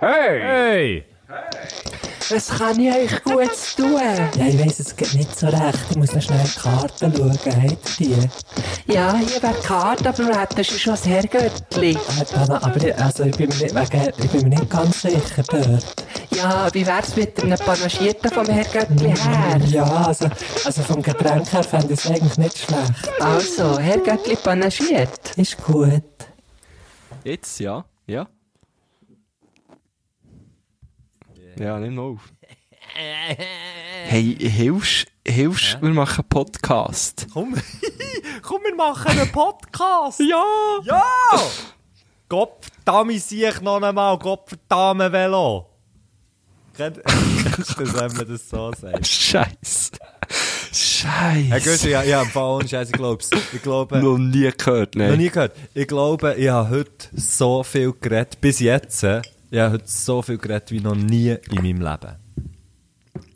Hey! Hey! Was kann ich euch gut tun? Ja, ich weiss, es geht nicht so recht. Ich muss noch schnell die Karten schauen. Habt ihr die? Ja, hier wäre die Karte, aber du hättest schon das Herrgöttli. Dana, aber ich, also, ich, bin mir nicht, wegen, ich bin mir nicht ganz sicher dort. Ja, wie wär's mit einem Panagierten vom Herrgöttli her? Ja, also, also vom Getränk her fände ich es eigentlich nicht schlecht. Also, Herrgöttli panagiert. Ist gut. Jetzt, ja. Ja. Ja, nimm mal auf. Hey, hilfst, hilfst, wir machen einen Podcast. Komm, komm, wir machen einen Podcast! Ja! Ja! Gott verdammt sich noch einmal, Gott verdammt Velo! Kennst du das, wenn man das so sagt? Scheiße. Hey, Scheiße. Gusti, ja, ja, im Fall ohne Scheiß, ich glaub's. Ich glaube, Noch nie gehört, noch nein. nie gehört. Ich glaube, ich habe heute so viel geredet, bis jetzt, ich habe heute so viel geredet wie noch nie in meinem Leben.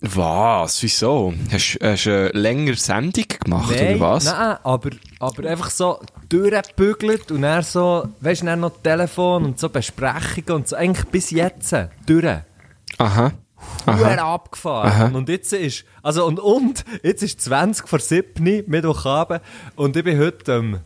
Was? Wieso? Hast du eine längere Sendung gemacht, oder was? Nein, aber, aber einfach so durchgebügelt und dann so, weißt du, dann noch Telefon und so Besprechungen und so, eigentlich bis jetzt durch. Aha. Huere abgefahren. Und jetzt ist, also und, und, jetzt ist 20 vor 7, Mittwochabend, und ich bin heute, ähm,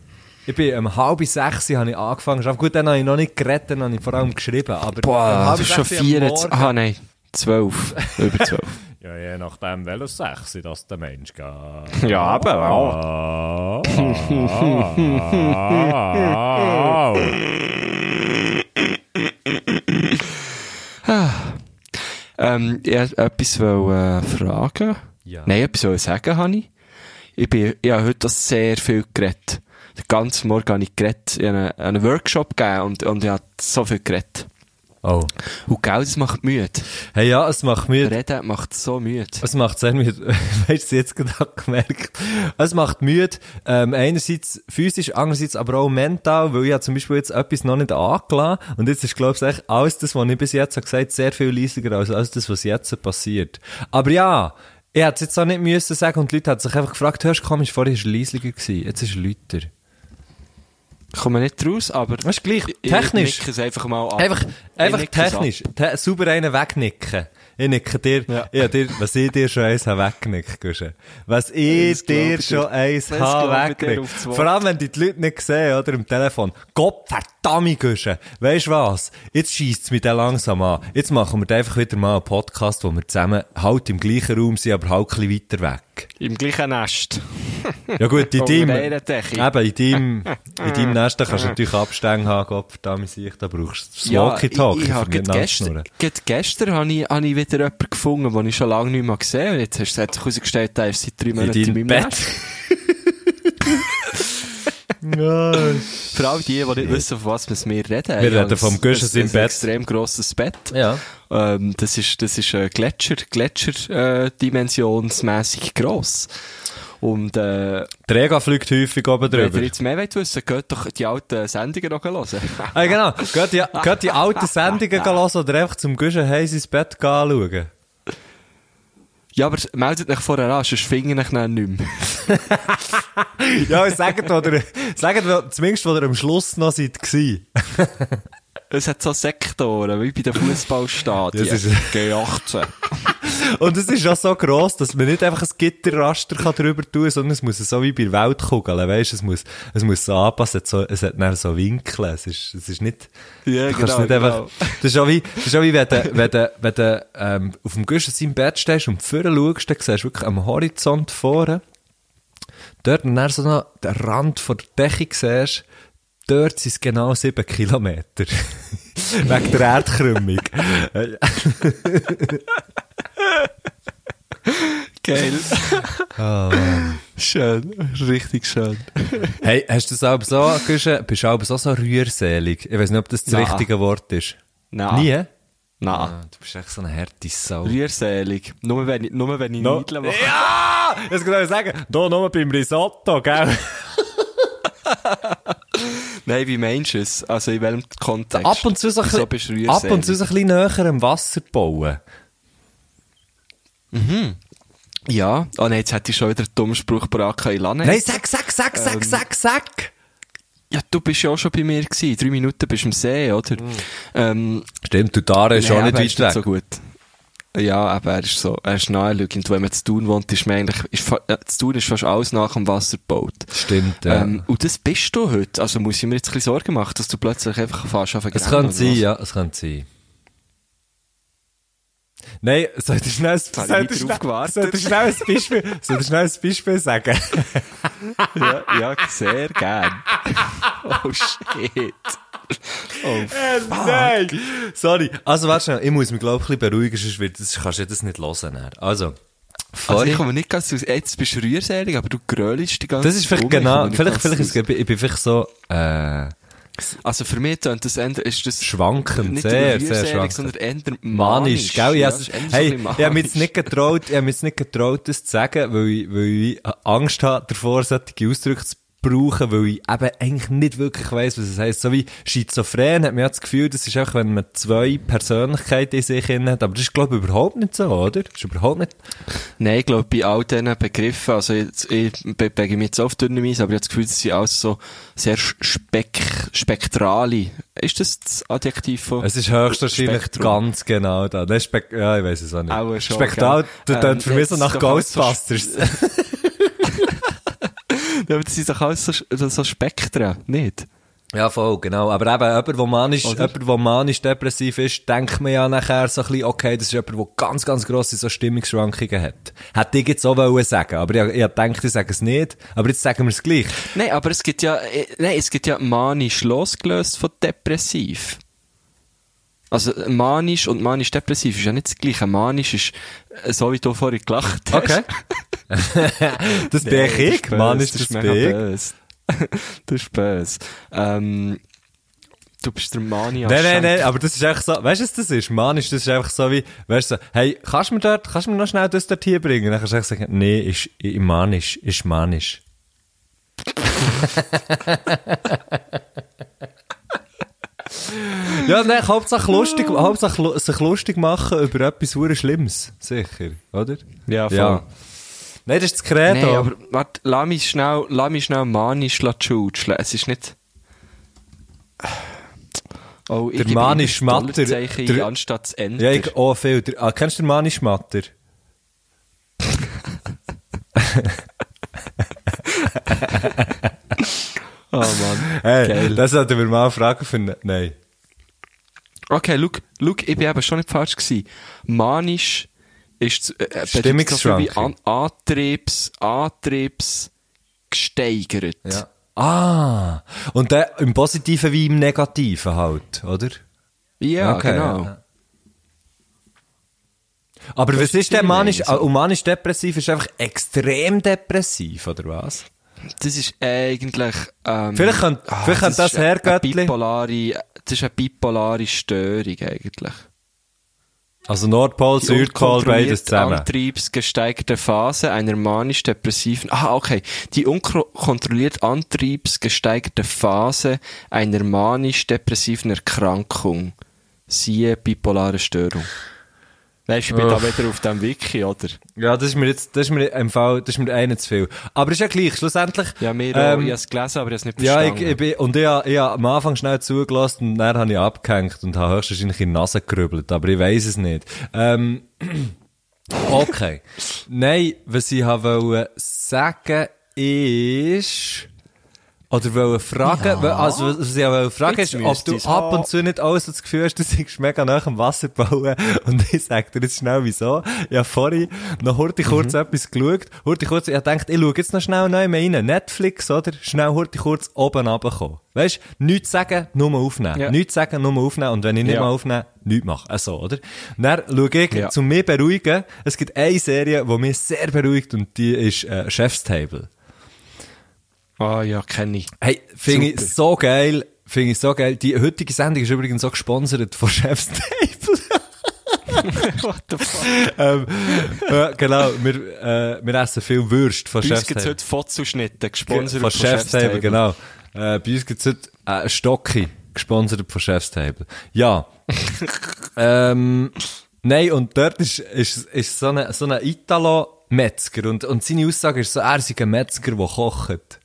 ich bin um halb sechs habe ich angefangen zu. Gut, dann habe ich noch nicht geredet, dann habe ich vor allem geschrieben, aber um Boah, halb das ist schon vier Aha, nein. Zwölf. Über zwölf. Ja, je nachdem, welches sechs das der Mensch geht. ja, aber auch. Ähm, ich wollte etwas wollte, äh, fragen. Ja. Nein, etwas wollte sagen, habe ich. Ich, bin, ich habe heute sehr viel geredet. Den ganzen Morgen habe ich geredet. Ich habe einen, Workshop gegeben und, und ich habe so viel geredet. Oh. Und Geld, das macht müde. Hey, ja, es macht müde. Reden macht so müde. Es macht sehr müde. Weißt du, jetzt gerade gemerkt. Es macht müde, ähm, einerseits physisch, andererseits aber auch mental, weil ich habe zum Beispiel jetzt etwas noch nicht angelassen und jetzt ist, glaube ich, echt alles das, was ich bis jetzt habe gesagt, sehr viel leisiger als alles das, was jetzt passiert. Aber ja, ich hätte es jetzt auch nicht müssen sagen und die Leute haben sich einfach gefragt, hörst du, komisch, vorher war er leisiger gewesen, jetzt ist er lauter. Komme nicht raus, aber... Weißt du, gleich, ich- technisch. Ich einfach mal ab. Einfach, einfach technisch. Te sauber einen wegnicken. Ich nicke dir, Ja. ja. dir, was ich dir schon eins habe weggenickt, Guschen. Was ich Das dir schon eins Das habe weggenickt. Vor allem, wenn die die Leute nicht sehen, oder, im Telefon. Gott verdammt, Guschen. Weisst du was? Jetzt scheisst es mich dann langsam an. Jetzt machen wir einfach wieder mal einen Podcast, wo wir zusammen halt im gleichen Raum sind, aber halt ein bisschen weiter weg. Im gleichen Nest. Ja gut, in deinem, eben, in deinem, in deinem Nest, da kannst du natürlich Abstände haben, Gott verdammt, sich, da brauchst du das Walkie-Talkie, ich, ich für habe gestern, gestern habe ich, habe ich wieder jemanden gefunden, den ich schon lange nicht mehr gesehen habe. Jetzt hast- hat sich herausgestellt, der ist seit drei Monaten in, deinem meinem Bett. Nest. Ja, Für alle die, die nicht wissen, von was wir reden. Wir reden vom ein- Guschen ein- im ein Bett. extrem grosses Bett. ja. Ähm, das ist, das ist äh, Gletscher, Gletscher, äh, dimensionsmässig gross. Und, äh, Träger fliegt häufig oben wenn ihr drüber. jetzt mehr wollt wissen, geht doch die alten Sendungen noch hören. Ah, genau. Geht die, geht die alten Sendungen hören oder einfach zum Guschen heiß ins Bett gehen schauen. Ja, aber meldet euch vorher an, sonst finde ich dann nicht mehr. Ja, sagt, ihr, sagt, zumindest, wo ihr am Schluss noch seid. Es hat so Sektoren, wie bei den Fußballstadien. Das ist- G18. Und es ist auch so gross, dass man nicht einfach ein Gitterraster kann drüber tun kann, sondern es muss so wie bei der Weltkugel, weißt, es muss, es muss so anpassen, es hat, so, es hat dann so Winkel, es ist, es ist nicht, Ja, genau, nicht einfach, genau. das ist auch wie, das ist auch wie wenn du, wenn du, wenn du, ähm, auf dem Guschen seinem Bett stehst und vorne schaust, dann siehst du wirklich am Horizont vorne, dort und dann so noch den Rand von der Decke siehst, dort sind es genau sieben Kilometer. Wegen der Erdkrümmung. Geil. Oh, schön. Richtig schön. Hey, hast du das auch so, Guschen, bist du auch so, so rührselig? Ich weiß nicht, ob das das Nein. richtige Wort ist. Nein. Nie? Nein. Ah, du bist echt so eine harte Sau. Rührselig. Nur wenn ich, nur wenn ich No. Niedeln mache. Ja! Jetzt kann ich sagen, da nur beim Risotto, gell? Nein, wie meinst du es? Also in welchem Kontext? Ab und zu so ein bisschen, ab und zu so ein bisschen näher am Wasser bauen. Ja. Oh nein, jetzt hätte ich schon wieder einen dummen Spruch parat in Lanne. Nein, sag, sag, sag, sag, Ähm. sag, sag! Ja, du bist ja auch schon bei mir gewesen. Drei Minuten bist du am See, oder? Ähm, Stimmt, du da ist auch nicht weit weg. so gut. Ja, aber er ist so, er ist naheliegend. Wenn man zu Thun wohnt, ist man eigentlich, ist, äh, zu Thun ist fast alles nach dem Wasser gebaut. Stimmt, ja. Ähm, und das bist du heute. Also muss ich mir jetzt ein bisschen Sorgen machen, dass du plötzlich einfach fast auf es könnte sein, ja, es könnte sein. Nein, soll ich schnell, soll habe ich ich nicht drauf gewartet. soll ich schnell ein Beispiel, soll ich schnell ein Beispiel sagen? ja, ja, sehr gern. oh shit. Oh, Nein! Sorry. Also, warte schnell, ich muss mich, glaube ich, ein bisschen beruhigen, sonst wird das, kannst du das nicht hören. dann. Also, also ich komme nicht ganz aus, jetzt bist du rührselig, aber du grölst die ganze das ist vielleicht Zeit. Ich genau, vielleicht, vielleicht ist ich bin vielleicht so, äh, Also für mich tönt das eher, ist das schwankend, nicht sehr, sehr schwankend. sondern eher manisch. manisch, gell? Ja, Ja, das ist eher so hey, ich habe mich jetzt nicht getraut, ich habe mich jetzt nicht getraut, das zu sagen, weil ich, weil ich Angst habe, davor solche Ausdrücke zu brauchen, weil ich eben eigentlich nicht wirklich weiss, was es heisst. So wie Schizophren hat man ja das Gefühl, das ist einfach, wenn man zwei Persönlichkeiten in sich hat, aber das ist, glaube ich, überhaupt nicht so, oder? Das ist überhaupt nicht, Nein, ich glaube, bei all diesen Begriffen, also jetzt, ich bewege mich jetzt auf dünnem Eis, aber ich habe das Gefühl, das sind alles so sehr spek spektrale. Ist das das Adjektiv von? es ist höchstwahrscheinlich Spektrum. ganz genau da. Das ist Spek ja, ich weiss es auch nicht. Auch schon, Spektral, klingt Ähm, für mich so nach Ghostbusters. Ja, aber das sind doch alles so, so Spektren, nicht? Ja, voll, genau. Aber eben, jemand, der manisch, Oder? jemand, der manisch depressiv ist, denkt man ja nachher so ein bisschen, okay, das ist jemand, der ganz, ganz grosse so Stimmungsschwankungen hat. Hätte ich jetzt auch wollen sagen, aber ich, ich denke, ich sage es nicht. Aber jetzt sagen wir es gleich. Nein, aber es gibt ja, äh, nein, es gibt ja manisch losgelöst von depressiv. Also manisch und manisch-depressiv ist ja nicht das gleiche. Manisch ist, äh, so wie du vorhin gelacht hast. Okay. das bin Nein, ich, das Mann, ist das ich. böse. das ist böse. Ähm, du bist der Mani Nein, nein, nein, aber das ist einfach so, weißt du, was das ist? Manisch, das ist einfach so wie, weißt du, so, hey, kannst du mir dort, kannst du mir noch schnell das dort hier bringen? Dann kannst du einfach sagen, nee, ist, ist manisch, ist manisch. ja, nein, Hauptsache lustig, Hauptsache sich lustig machen über etwas Schlimmes. Sicher, oder? Ja, voll. Ja. Nein, das ist das Credo. Nein, aber warte, lass mich schnell, lass mich schnell manisch schutzeln. Es ist nicht... Oh, ich Der manisch Matter- der- anstatt Enter. ja, ich, oh, viel. Der, ah, kennst du den Manisch Matter? Oh Mann. Hey, Geil. das sollten wir mal fragen für, ne- nein. Okay, look, look, ich bin eben schon nicht falsch gewesen. Manisch ist äh, wie Stimmungsschwankung. An Antriebs, Antriebs gesteigert. Ja. Ah, und der im Positiven wie im Negativen halt, oder? Ja, Okay, genau. ja. Aber was ist ist denn die manisch? Meinung, so? Und depressiv ist einfach extrem depressiv, oder was? Das ist eigentlich, ähm, Vielleicht könnte- vielleicht könnte das ist Herrgöttli- bipolare, das ist eine bipolare Störung eigentlich. Also Nordpol, Südpol, beides zusammen. antriebsgesteigerte Phase einer manisch-depressiven, ah, okay, die unkontrolliert antriebsgesteigerte Phase einer manisch-depressiven Erkrankung. Siehe bipolare Störung. Weißt du, ich bin da Uff. wieder auf dem Wiki, oder? Ja, das ist mir jetzt, das ist mir im Fall, das ist mir einer zu viel. Aber ist ja gleich, schlussendlich. Ja, mir ähm, auch. Ich habe es gelesen, aber ich habe es nicht Ja, ich, verstanden. ich bin, und ich, ich hab am Anfang schnell zugelassen und dann habe ich abgehängt und habe höchstwahrscheinlich in die Nase gerübelt, aber ich weiß es nicht. Ähm, okay. Nein, was ich wollen sagen ist, oder wollen fragen, weil- also was ich wollte fragen ist, ob du ab und zu nicht alles das Gefühl hast, du seist mega nach dem Wasser bauen und ich sag dir jetzt schnell wieso. Habe vorhin noch heute kurz Mhm. etwas geschaut, heute kurz, ich dachte, ich schaue jetzt noch schnell neu rein, Netflix, oder? Schnell heute kurz oben runterkommen. Weißt, nichts sagen, nur aufnehmen. Ja. Nichts sagen, nur aufnehmen und wenn ich nicht Ja. mal aufnehme, nichts machen. Also, oder? Und dann schaue ich, Ja. zu mir beruhigen, es gibt eine Serie, die mich sehr beruhigt und die ist äh, Chef's Table. Ah, ja, kenne ich. Hey, finde ich so geil. Finde ich so geil. Die heutige Sendung ist übrigens so gesponsert von Chef's Table. What the fuck? ähm, äh, genau, wir, äh, wir essen viel Würst von Bei uns Chef's gibt es Table. heute Fotzuschnitte, gesponsert Von Chef's Table, genau. Äh, bei uns gibt es heute äh, Stocki, gesponsert von Chef's Table. Ja. ähm, nein, und dort ist, ist, ist so ein so eine Italo-Metzger und, und seine Aussage ist so, er sei ein Metzger, der kocht.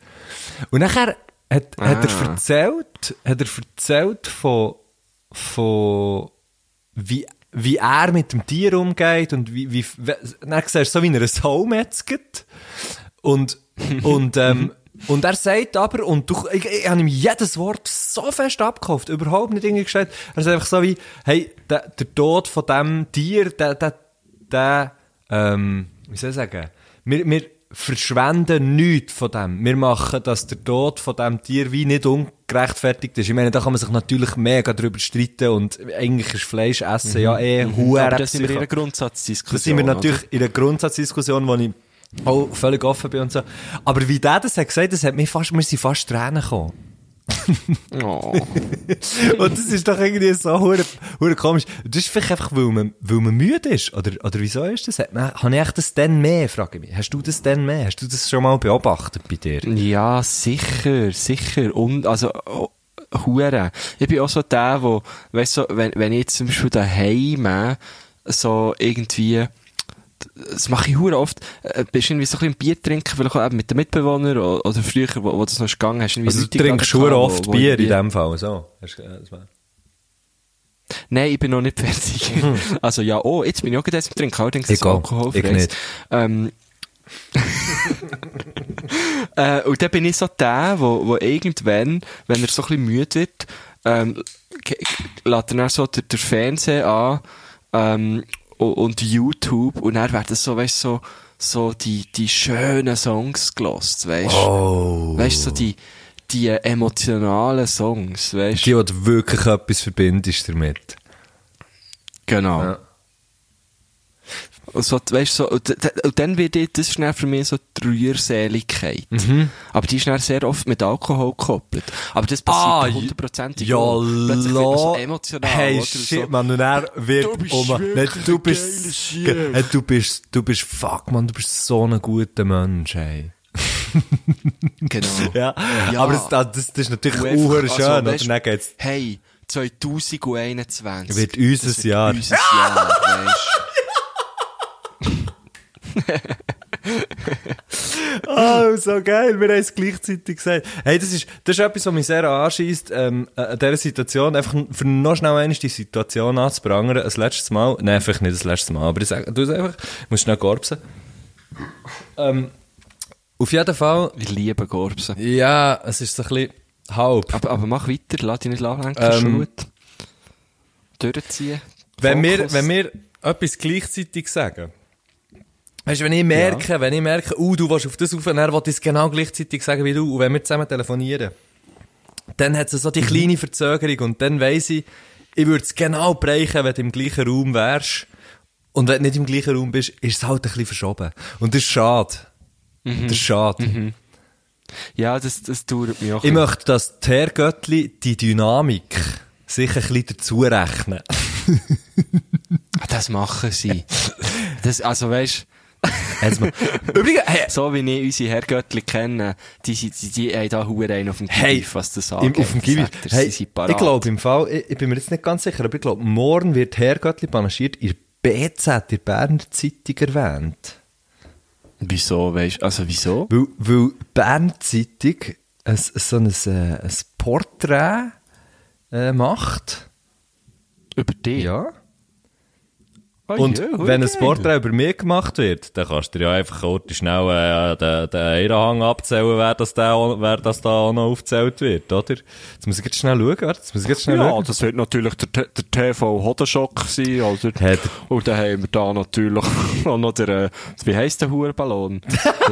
Und nachher hat, hat er Ah. erzählt, hat er erzählt von, von, wie, wie er mit dem Tier umgeht und wie, wie, we- dann siehst du so, wie er ein Sau metzget. Und, und, ähm, und er sagt aber, und du, ich, ich habe ihm jedes Wort so fest abgekauft, überhaupt nicht irgendwie gesagt. Er sagt einfach so wie, hey, der, der Tod von dem Tier, der, der, der, ähm, wie soll ich sagen, wir, wir verschwenden nichts von dem. Wir machen, dass der Tod von dem Tier wie nicht ungerechtfertigt ist. Ich meine, da kann man sich natürlich mega drüber streiten und eigentlich ist Fleisch essen ja eh hure Aber das sind wir in einer Grundsatzdiskussion. das sind wir oder? natürlich in einer Grundsatzdiskussion, wo ich auch völlig offen bin und so. Aber wie der das hat gesagt, das hat mir fast, mir sind fast Tränen gekommen. Oh. Und das ist doch irgendwie so hure, hure komisch. Das ist vielleicht einfach, weil man, weil man müde ist. Oder, oder wieso ist das? Habe ich echt das denn mehr, frage ich mich. Hast du das denn mehr? Hast du das schon mal beobachtet bei dir? Ja, sicher, sicher. Und, also, oh, Hure. Ich bin auch so der, wo, weißt du, wenn, wenn ich jetzt zum Beispiel daheim so irgendwie, das mache ich hure oft, äh, bist irgendwie so ein bisschen Bier trinken, vielleicht auch eben mit den Mitbewohnern oder, oder früher, wo, wo das noch ist gegangen hast. irgendwie Also du trinkst gehabt, oft wo- wo Bier in dem Fall, so. Hast, äh, Nein, ich bin noch nicht fertig. Also ja, oh, jetzt bin ich auch erst am Trinken, allerdings auch. alkoholfrei. Ich nicht. Ähm, äh, und dann bin ich so der, wo, wo irgendwann, wenn er so ein bisschen müde wird, ähm, lädt er dann so den, den Fernseher an ähm, und, YouTube und dann werden so, weißt so, so die, die schönen Songs gelost, weißt Oh. Weißt so die, die emotionalen Songs, weißt Die, wo du wirklich etwas verbindest damit. Genau. Ja. Und, so, weißt, so, und, und dann wird das dann für mich so die Rührseligkeit. Mhm. Aber die ist dann sehr oft mit Alkohol gekoppelt. Aber das passiert Ah, hundertprozentig ja, auch. Plötzlich wird man so emotional. Hey, oder? shit, so. man, und er wird, Du bist oh man, nein, du bist, hey, du bist, du bist, fuck, man, du bist so ein guter Mensch, hey. Genau. Ja, Ja. aber das, das, das ist natürlich Und einfach, uhr also, schön, oder? weisst- Dann geht's, Hey, 2021. Wird unser Das Jahr. Unser Jahr, weisst. oh, so geil, wir haben es gleichzeitig gesagt. Hey, das ist, das ist etwas, was mich sehr anschießt, ähm, äh, an dieser Situation, einfach für noch schnell einmal die Situation anzuprangern, ein letztes Mal, nein, vielleicht nicht das letzte Mal, aber ich sag, du einfach, ich muss schnell gorbsen. Ähm, auf jeden Fall, Wir lieben Gorbsen. ja, es ist so ein bisschen halb. Aber, aber mach weiter, lass dich nicht ablenken, Ähm, ist gut. Durchziehen. Wenn wir, wenn wir etwas gleichzeitig sagen, Weißt du, wenn ich merke, wenn ich merke, uh, du willst auf das auf, dann will ich es genau gleichzeitig sagen wie du, und wenn wir zusammen telefonieren, dann hat es so die Mhm. kleine Verzögerung und dann weiss ich, ich würde es genau bereichen, wenn du im gleichen Raum wärst. Und wenn du nicht im gleichen Raum bist, ist es halt ein bisschen verschoben. Und das ist schade. Mhm. Das ist schade. Ja, das, das dauert mir auch. Ich möchte, dass die Herrgöttli die Dynamik sich ein bisschen dazu rechnen. Ah, Das machen sie. Das, also weißt. Übrigens, hey, so wie ich unsere Herrgöttli kenne, die, die, die, die haben da Huren einen auf dem Hey, Gief, was das Im, angeht. auf dem er, Hey, ich glaube im Fall, ich, ich bin mir jetzt nicht ganz sicher, aber ich glaube, morgen wird Herrgöttli panaschiert in der BZ, in der Berner Zeitung erwähnt. Wieso, weißt also wieso? Weil, weil die Berner Zeitung ein, so ein, äh, ein Porträt äh, macht. Über dich? Ja. Oh, Und ja, wenn ein. Porträt über mich gemacht wird, dann kannst du dir ja einfach kurz schnell äh, den, den Eiranhang abzählen, wer das, da, auch- wer das da auch noch aufgezählt wird, oder? Jetzt muss ich jetzt schnell schauen, jetzt muss ich jetzt schnell Ja, schauen. das wird natürlich der, der TV Hodenschock sein, oder? Der- Und dann haben wir da natürlich auch noch der, äh, wie heisst der Hurenballon?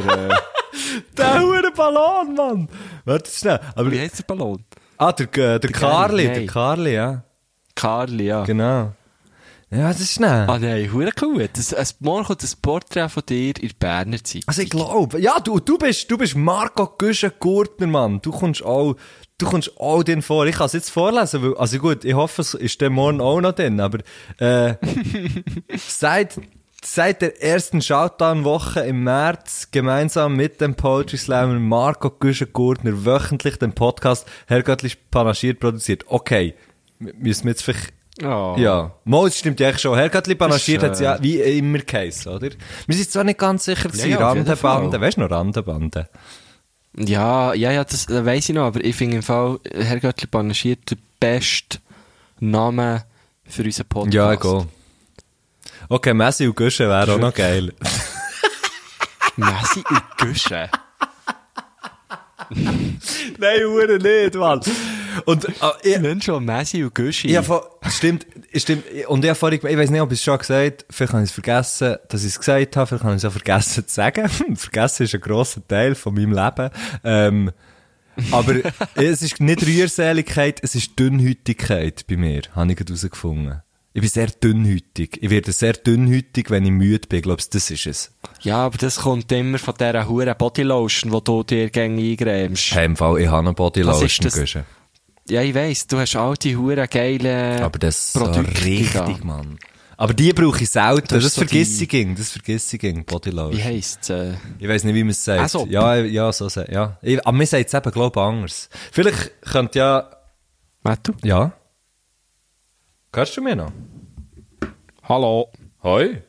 der, äh, Der hure Ballon, Mann! Warte schnell. Aber, wie heisst der Ballon? ah, der, äh, der, Karli, nein. der Karli, ja. Karli, ja. Genau. Ja, das ist schnell. Ah nein, hure cool. Das, ein, morgen kommt ein Porträt von dir in der Berner Zeitung. Also ich glaube, ja, du, du bist, du bist Marco Güschen-Gurtner, Mann. Du kommst auch, du kommst auch den vor. Ich kann es jetzt vorlesen, weil, also gut, ich hoffe, es ist der morgen auch noch drin, aber, äh, seit, seit der ersten Shoutout-Woche im März gemeinsam mit dem Poetry Slammer Marco Güschen-Gurtner wöchentlich den Podcast Herrgöttlich panaschiert produziert. Okay. Müssen wir jetzt vielleicht Oh. ja, Mo, das stimmt ja eigentlich schon. Herrgöttli panaschiert hat es ja wie immer geheißen, oder? Wir sind zwar nicht ganz sicher gewesen, Ja, ja, auf jeden Randenbande. Fall. Weißt du noch Randenbande? Ja, ja, ja, das äh, weiss ich noch, aber ich finde im Fall, Herr Göttli panaschiert der beste Name für unseren Podcast. Ja, egal. Okay, Messi und Güsche wäre auch noch geil. Messi und Güsche. Nein, Uhren nicht, Mann. Und, äh, ich, schon Messi und Güsche. Ja, stimmt, stimmt. Und ich habe ich weiß nicht, ob ich es schon gesagt habe, vielleicht habe ich es vergessen, dass ich es gesagt habe, vielleicht habe ich es auch vergessen zu sagen. vergessen ist ein grosser Teil von meinem Leben. Ähm, aber es ist nicht Rührseligkeit, es ist Dünnhütigkeit bei mir, habe ich gerade herausgefunden. Ich bin sehr dünnhütig. Ich werde sehr dünnhütig, wenn ich müde bin. Ich glaube, das ist es. Ja, aber das kommt immer von dieser huren Bodylotion, die du dir gegen eingrämst. Hey, im Fall, ich habe eine Bodylotion, Was ist das? Ja, ich weiss, du hast all die huren geilen Aber das ist so Produkte richtig, da. Mann. Aber die brauche ich selten. Das Das, ist so vergiss die- ich ging. Das vergiss ich ging. Bodylotion. Wie heisst äh, Ich weiß nicht, wie man es sagt. Also. Ja, ja, so sagt, ja. Ich, aber mir sagt es eben, glaube ich, anders. Vielleicht könnt ja, Mattu? ja. Hörst du mir noch? Hallo. Hoi.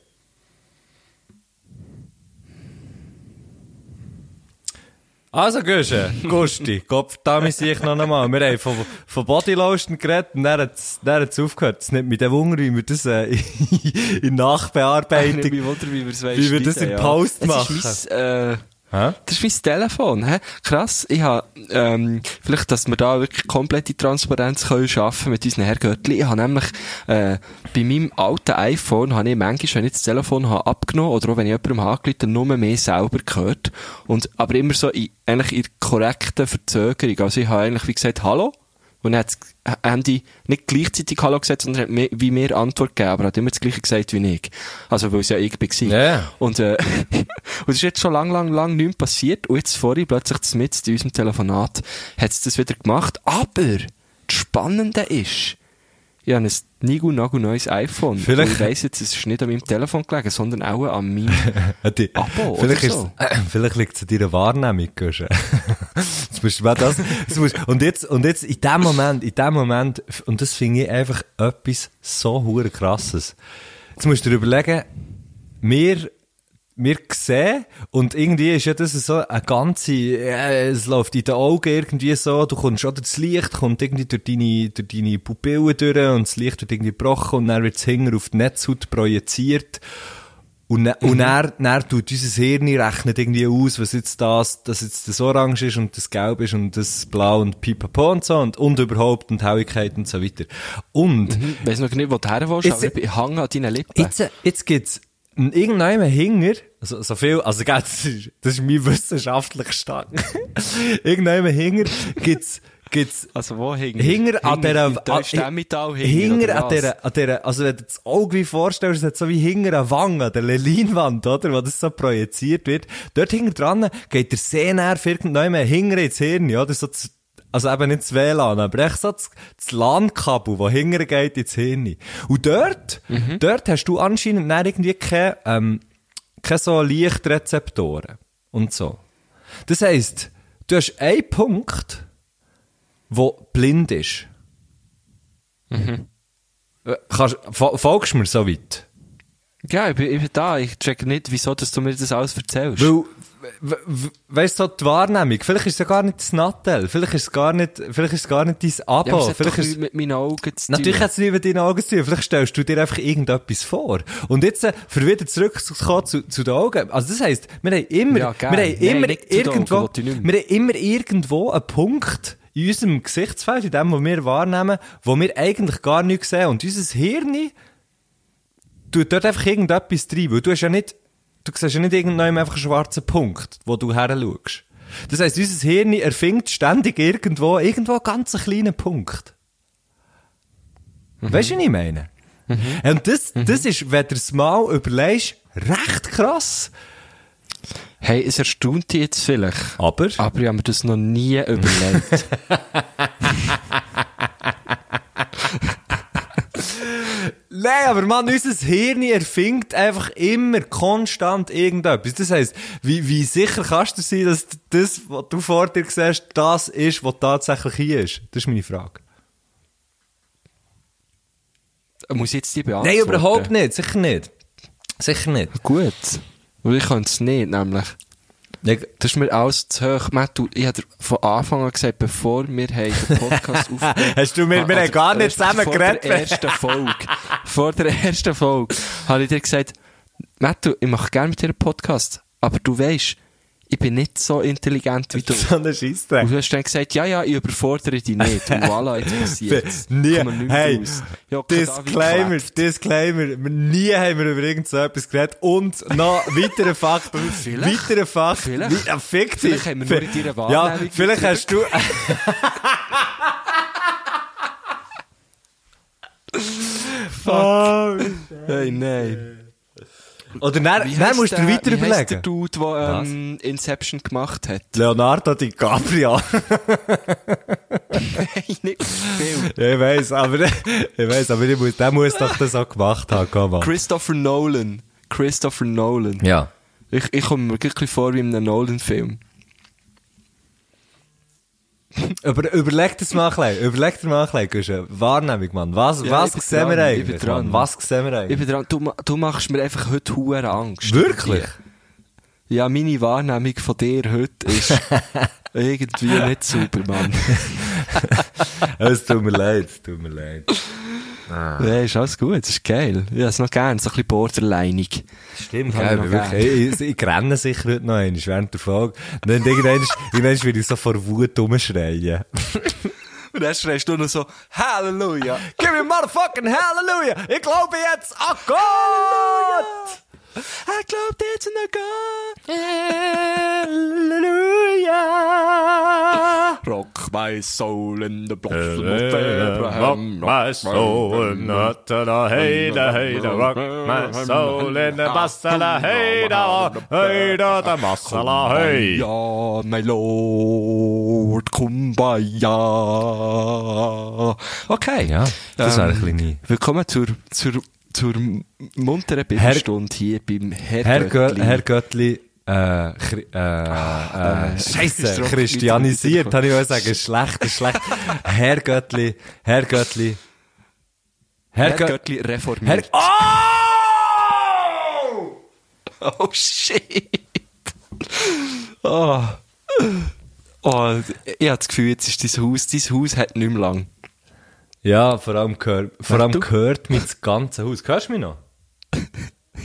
Also, Güsche, Gusti, Kopf, da muss ich noch einmal. Wir haben von, von Bodylotion geredet und dann hat es aufgehört. Es nimmt mit dem Wunder, wie wir das äh, in Nachbearbeitung... Ich mich wunder, wie wir es Wie wir das in Post machen. Das ist mein, äh, Hä? das ist mein Telefon, hä? Krass. Ich habe, ähm, vielleicht, dass wir da wirklich komplette Transparenz können schaffen mit unseren Herrgöttli. Ich habe nämlich, äh, bei meinem alten iPhone habe ich manchmal, wenn ich das Telefon habe abgenommen oder auch wenn ich jemandem angerufen, nur mehr selber gehört. Und, aber immer so in, eigentlich in korrekter Verzögerung. Also ich habe eigentlich wie gesagt, hallo? Und hat das Handy nicht gleichzeitig Hallo gesagt, sondern hat mir, wie mir Antwort gegeben, aber hat immer das Gleiche gesagt wie ich. Also, weil es ja ich war. Ja. Und, äh, und es ist jetzt schon lang, lang, lang nichts passiert. Und jetzt vorhin, plötzlich mit in unserem Telefonat, hat es das wieder gemacht. Aber, das Spannende ist, ich habe ein neues iPhone. Vielleicht- Und ich weiss jetzt, es ist nicht an meinem Telefon gelegen, sondern auch an meinem die- Abo, vielleicht, ist, so. äh, vielleicht liegt es an deiner Wahrnehmung. Jetzt musst du das, jetzt musst, und jetzt, und jetzt, in dem Moment, in dem Moment, und das finde ich einfach etwas so hure krasses. Jetzt musst du dir überlegen, wir, wir sehen, und irgendwie ist ja das so eine ganze, äh, es läuft in den Augen irgendwie so, du kommst, oder das Licht kommt irgendwie durch deine, durch deine Pupillen durch, und das Licht wird irgendwie gebrochen, und dann wird es hinten auf die Netzhaut projiziert, und, ne, und dann, dann tut unser Hirn rechnet irgendwie aus, was jetzt das, dass jetzt das Orange ist und das Gelb ist und das Blau und Pipapo und so und, und überhaupt und Helligkeit und so weiter. Und Ich weiss noch nicht, wo du her willst, aber ich hang an deinen Lippen. jetzt, jetzt gibt's irgendeinem Hinger, also so viel, also das ist, das ist mein wissenschaftlicher Stand. irgendeinem Hinger gibt's, gibt's Also wo hing Hinger an dieser, hinger, Hinger an dieser, an dieser, also wenn du das Auge wie vorstellst, es hat so wie Hinger an Wange, an der Leinwand, oder, wo das so projiziert wird. Dort hinter dran geht der Sehnerv irgendwann Hinger ins Hirn, oder, so das, also eben nicht das WLAN, aber echt so das, das LAN-Kabel, das hinter geht ins Hirn. Und dort, Mhm. dort hast du anscheinend dann irgendwie keine, ähm, keine so Lichtrezeptoren und so. Das heisst, du hast einen Punkt, wo blind ist. Mhm. Äh, Kannst, fol- folgst du mir so weit? Ja, ich bin, ich bin da. Ich check nicht, wieso dass du mir das alles erzählst. Weil, we- we- weißt du, so die Wahrnehmung, vielleicht ist es ja gar nicht das Nattel, vielleicht ist es gar nicht, vielleicht ist es gar nicht dein ja, Abo, hat vielleicht ist mit meinen Augen zu tun. Natürlich hat es nicht mit deinen Augen zu tun. Vielleicht stellst du dir einfach irgendetwas vor. Und jetzt, äh, für wieder zurückzukommen zu, zu den Augen. Also das heisst, wir haben immer, Ja, wir haben Nein, immer irgendwo, Augen, wir haben immer irgendwo einen Punkt in unserem Gesichtsfeld, in dem, was wir wahrnehmen, wo wir eigentlich gar nichts sehen. Und unser Hirn tut dort einfach irgendetwas rein. Weil du hast ja nicht, du siehst ja nicht irgendwann einfach einen schwarzen Punkt, wo du her schaust. Das heisst, unser Hirn erfindet ständig irgendwo, irgendwo einen ganz kleinen Punkt. Weißt du, was ich meine? Und das, das ist, wenn du es mal überlegst, recht krass. Hey, es erstaunt dich jetzt vielleicht. Aber, Aber ich habe mir das noch nie überlegt. nein, aber man, unser Hirn erfindet einfach immer konstant irgendetwas. Das heisst, wie, wie sicher kannst du sein, dass das, was du vor dir siehst, das ist, was tatsächlich hier ist? Das ist meine Frage. Muss ich jetzt die beantworten? Nein, überhaupt nicht. Sicher nicht. Sicher nicht. Gut. Weil ich kann es nicht, nämlich. Das ist mir alles zu hoch. Matt, du, ich habe von Anfang an gesagt, bevor wir den Podcast aufgenommen Hast du mir- wir haben gar nicht zusammen vor geredet. Vor der ersten Folge, vor der ersten Folge, habe ich dir gesagt, Matt, du, ich mache gerne mit dir einen Podcast, aber du weißt, ich bin nicht so intelligent wie du. so eine Scheissdreck. Und du hast dann gesagt, ja, ja, ich überfordere dich nicht. Und voilà, jetzt passiert's. Nie, hey. Ja, Disclaimer. Disclaimer, nie haben wir über irgend so etwas geredet und noch weiterer Fakt, Vielleicht. weiterer Fakt, Vielleicht. wie, ja, fick dich. Vielleicht haben wir nur in deiner Ja, Wahrnehmung vielleicht hast du, Fuck. Hey, nein. Oder dann, Wie dann musst du dir der- weiter wie heisst der überlegen. Dude, der ähm, Inception gemacht hat? Leonardo DiCaprio. Hey, nicht viel. Ja, ich weiss, aber, ich weiss, aber ich muss, der muss doch das auch gemacht haben, komm. Christopher Nolan. Christopher Nolan. Ja. Ich, ich komme mir wirklich vor wie in einem Nolan-Film. Über, überleg das mal ein. Überleg dir mal ein bisschen. Wahrnehmung, Mann. Was, Ja, was ich sehen wir dran, ich eigentlich? bin dran. Mann? Was sehen wir Ich eigentlich? bin dran, du, du machst mir einfach heute hure Angst. Wirklich? Ja, meine Wahrnehmung von dir heute ist irgendwie nicht sauber, Mann. Es tut mir leid, es tut mir leid. Ja, ist alles gut, das ist geil. Ja, es noch gern, so ein bisschen borderlinig. Stimmt, Hab ich wirklich. Ich, ich, ich renne sicher heute noch einmal während der Folge. Und dann irgendwann, irgendwann will ich so vor Wut rumschreien. Und dann schreist du noch so, Halleluja. Give me motherfucking Halleluja! Ich glaube jetzt an Gott! Ich glaub jetzt an Gott. Halleluja! Rock my soul in the blossom of Rock Abraham. my soul not the hater, hater, rock my soul in the masala, hater, hater, the masala, hey. Ja, my Lord, Kumbaya. Okay. Ja, das wäre Ähm, ein kleine... Willkommen zur, zur, zur munteren Bibelstunde hier beim Herr, Herr, Gö Göttli. Herr Göttli, äh, äh, äh, ist Scheisse, doch christianisiert, habe ich mal sagen, ist schlecht, ist schlecht. Herr Göttli, Herr Göttli, Herr, Herr Gö Göttli Herr, reformiert. oh! Oh, shit. Oh. Oh, ich habe das Gefühl, jetzt ist dein Haus, dein Haus hat nicht mehr lang. Ja, vor allem gehört, vor allem du? gehört mir das ganze Haus. Hörst du mich noch?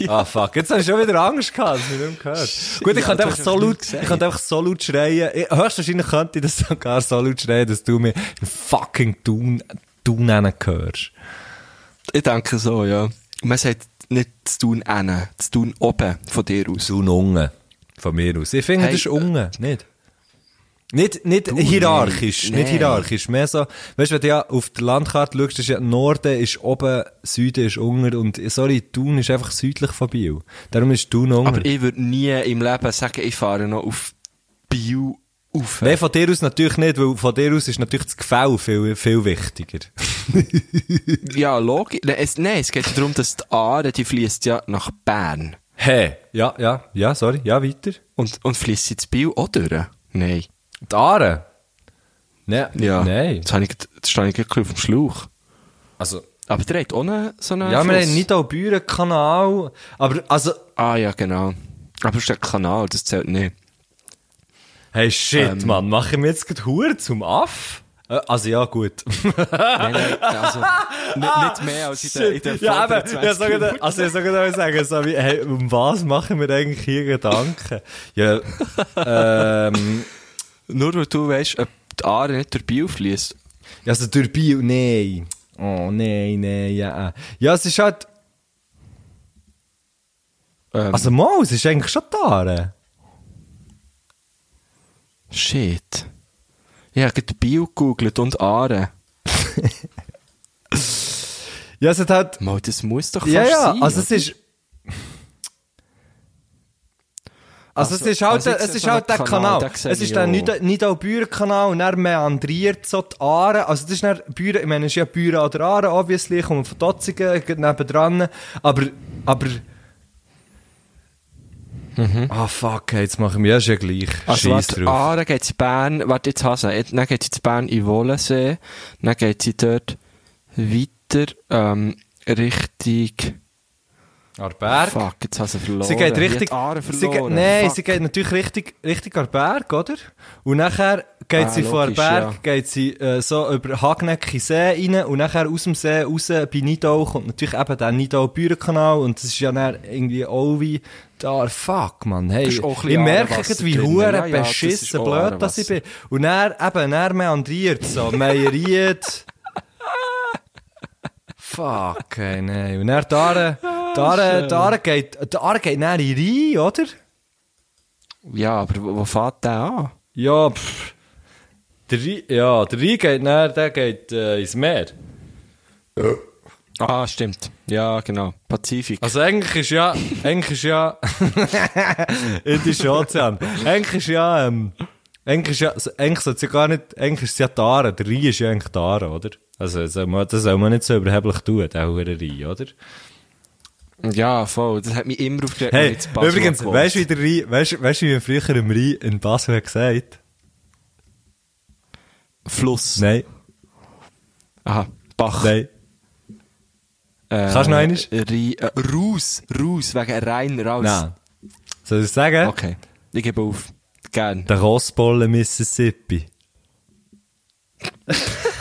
Ah, fuck. Jetzt habe ich schon wieder Angst gehabt, dass mich nicht gehört. Gut, ich Ja, könnte du einfach hast so laut, gesagt. ich könnte einfach so laut schreien. Ich, höchstwahrscheinlich könnte ich das sogar so laut schreien, dass du mir fucking Tun, Tun hörst. Ich denke so, ja. Man sagt nicht zu tun innen, zu tun oben von dir aus. Tun unten. Von mir aus. Ich finde, Hey, das ist unten. Nicht? Nicht, nicht hierarchisch, nein, nicht hierarchisch. Mehr so, weißt du, wenn du ja auf der Landkarte schaust, ist ja Norden ist oben, Süden ist unten und, sorry, Thun ist einfach südlich von Biel. Darum ist Thun unten. Aber ich würde nie im Leben sagen, ich fahre noch auf Bio auf. Nein, von dir aus natürlich nicht, weil von dir aus ist natürlich das Gefäll viel, viel wichtiger. Ja, logisch. Nein es, nein, es geht darum, dass die Aare, die fließt ja nach Bern. Hä? Ja, ja, ja, sorry, ja, weiter. Und, und fließt jetzt Bio auch durch? Nein. Die Aare? Nein, Ja. nein. Jetzt, habe ich, jetzt stehe ich gerade auf dem Schlauch. Also, Aber der hat auch eine, so einen ja, wir haben nicht auch Bürenkanal, aber, also, Ah, ja, genau. Aber es ist der Kanal, das zählt nicht. hey, shit, Ähm. Mann, mache ich mir jetzt gerade Hure zum Aff? Äh, Also, ja, gut. nein, nein, also, nicht, nicht mehr als in der, in der ja, aber, ja, 20 sag, Minuten. also, ich sage mal sagen, so wie, hey, um was machen wir eigentlich hier Gedanken? Ja, ähm, Nur weil du weißt, ob die Aare nicht durch Bio fließt. also durch Bio, nein. Oh, nein, nein, ja. Ja, es ist halt, Ähm, also, mal, es ist eigentlich schon die Aare. Shit. Ich habe gerade Bio gegoogelt und Aare. Ja, es hat halt, Mal, das muss doch ja, fast ja, sein. also, es oder? ist, also, es Also- ist halt, also es ist halt der Kanal, Kanal. Es ist der Nidau-Büren-Kanal und dann meandriert so die Aare. Also, das ist dann Büren, ich meine, es ist ja Büren an der Aare, obviously, ich komme von Dotzingen, geht nebendran. Aber, aber, ah, fuck, hey, jetzt machen wir ja schon gleich. Mhm. Also, Scheiss warte, drauf. Aare geht sie Bern, warte, jetzt hasse ich, dann geht sie zu Bern in Wollensee, dann geht sie dort weiter, ähm, Richtung, Arberg. Fuck, jetzt hast du verloren. Sie geht richtig, sie geht, nein, Fuck. sie geht natürlich richtig, richtig an den Berg, oder? Und nachher geht Ah, sie von logisch, Berg, ja. geht sie äh, so über Hagneck in den See rein und nachher aus dem See raus bei Nidau kommt natürlich eben der Nidau-Bürenkanal und das ist ja dann irgendwie auch wie da, fuck, man, hey, ich merke gerade, wie hure Ja, ja, das beschissen blöd dass ich bin. Und dann eben, dann meandriert so, meieriert. Fuck, hey, nein. Und dann da, da, da geht, da geht dann in den Rhein, oder? Ja, aber wo, wo fährt der an? Ja, pff. Der Rhein, ja, der Rhein geht dann, der geht äh, ins Meer. Ah, stimmt. Ja, genau. Pazifik. Also eigentlich ist ja, eigentlich ist ja, Indischer Ozean. Eigentlich ist ja, ähm, eigentlich ist ja, eigentlich sollte es ja gar nicht, eigentlich ist es ja Aare. Der Rhein ist ja eigentlich Aare, oder? Also, soll man, das soll man nicht so überheblich tun, der hure Rhein, oder? Ja, voll. Das hat mich immer. Hey, ich in Basel übrigens, weißt du, wie der Rhein, weißt, weißt du, wie man früher im Rhein in Basel hat gesagt? Fluss. Nein, Aha. Bach. nein. Äh, Kannst du noch einmal? Rhein- äh, Raus. Raus. Wegen rein raus. Nein. Soll ich sagen? Okay. Ich gebe auf. Gern. Der Rossbolle Mississippi.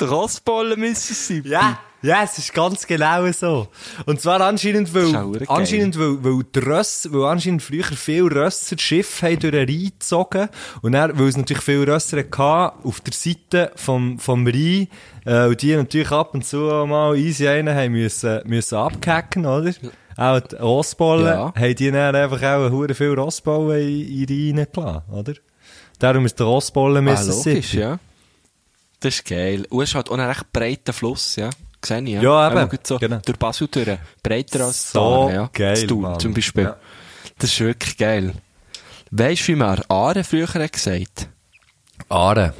Der Rossbollen Mississippi. Ja, ja, es ist ganz genau so. Und zwar anscheinend, weil, Das anscheinend, weil, weil, die Röss, weil anscheinend früher viel Rösser Schiffe haben durch den Rhein gezogen. Und dann, weil es natürlich viel Rösser hatte, auf der Seite vom, vom Rhein, äh, und die natürlich ab und zu mal easy einen haben müssen, müssen abgehacken, oder? Auch die Rossbollen, Ja. haben die dann einfach auch hure viel Rossbollen in, in den Rhein reingelassen, oder? Darum ist der Rossbollen Ah, Mississippi. logisch, ja. Das ist geil. Und es ist halt auch ein recht breiter Fluss, ja. Sehe ich, ja. Ja, eben. So Genau. Durch Basel durch. Breiter als So da, ja. geil, Mann. zum Beispiel. Ja. Das ist wirklich geil. Weißt du, wie man Aare früher hat gesagt? Aare.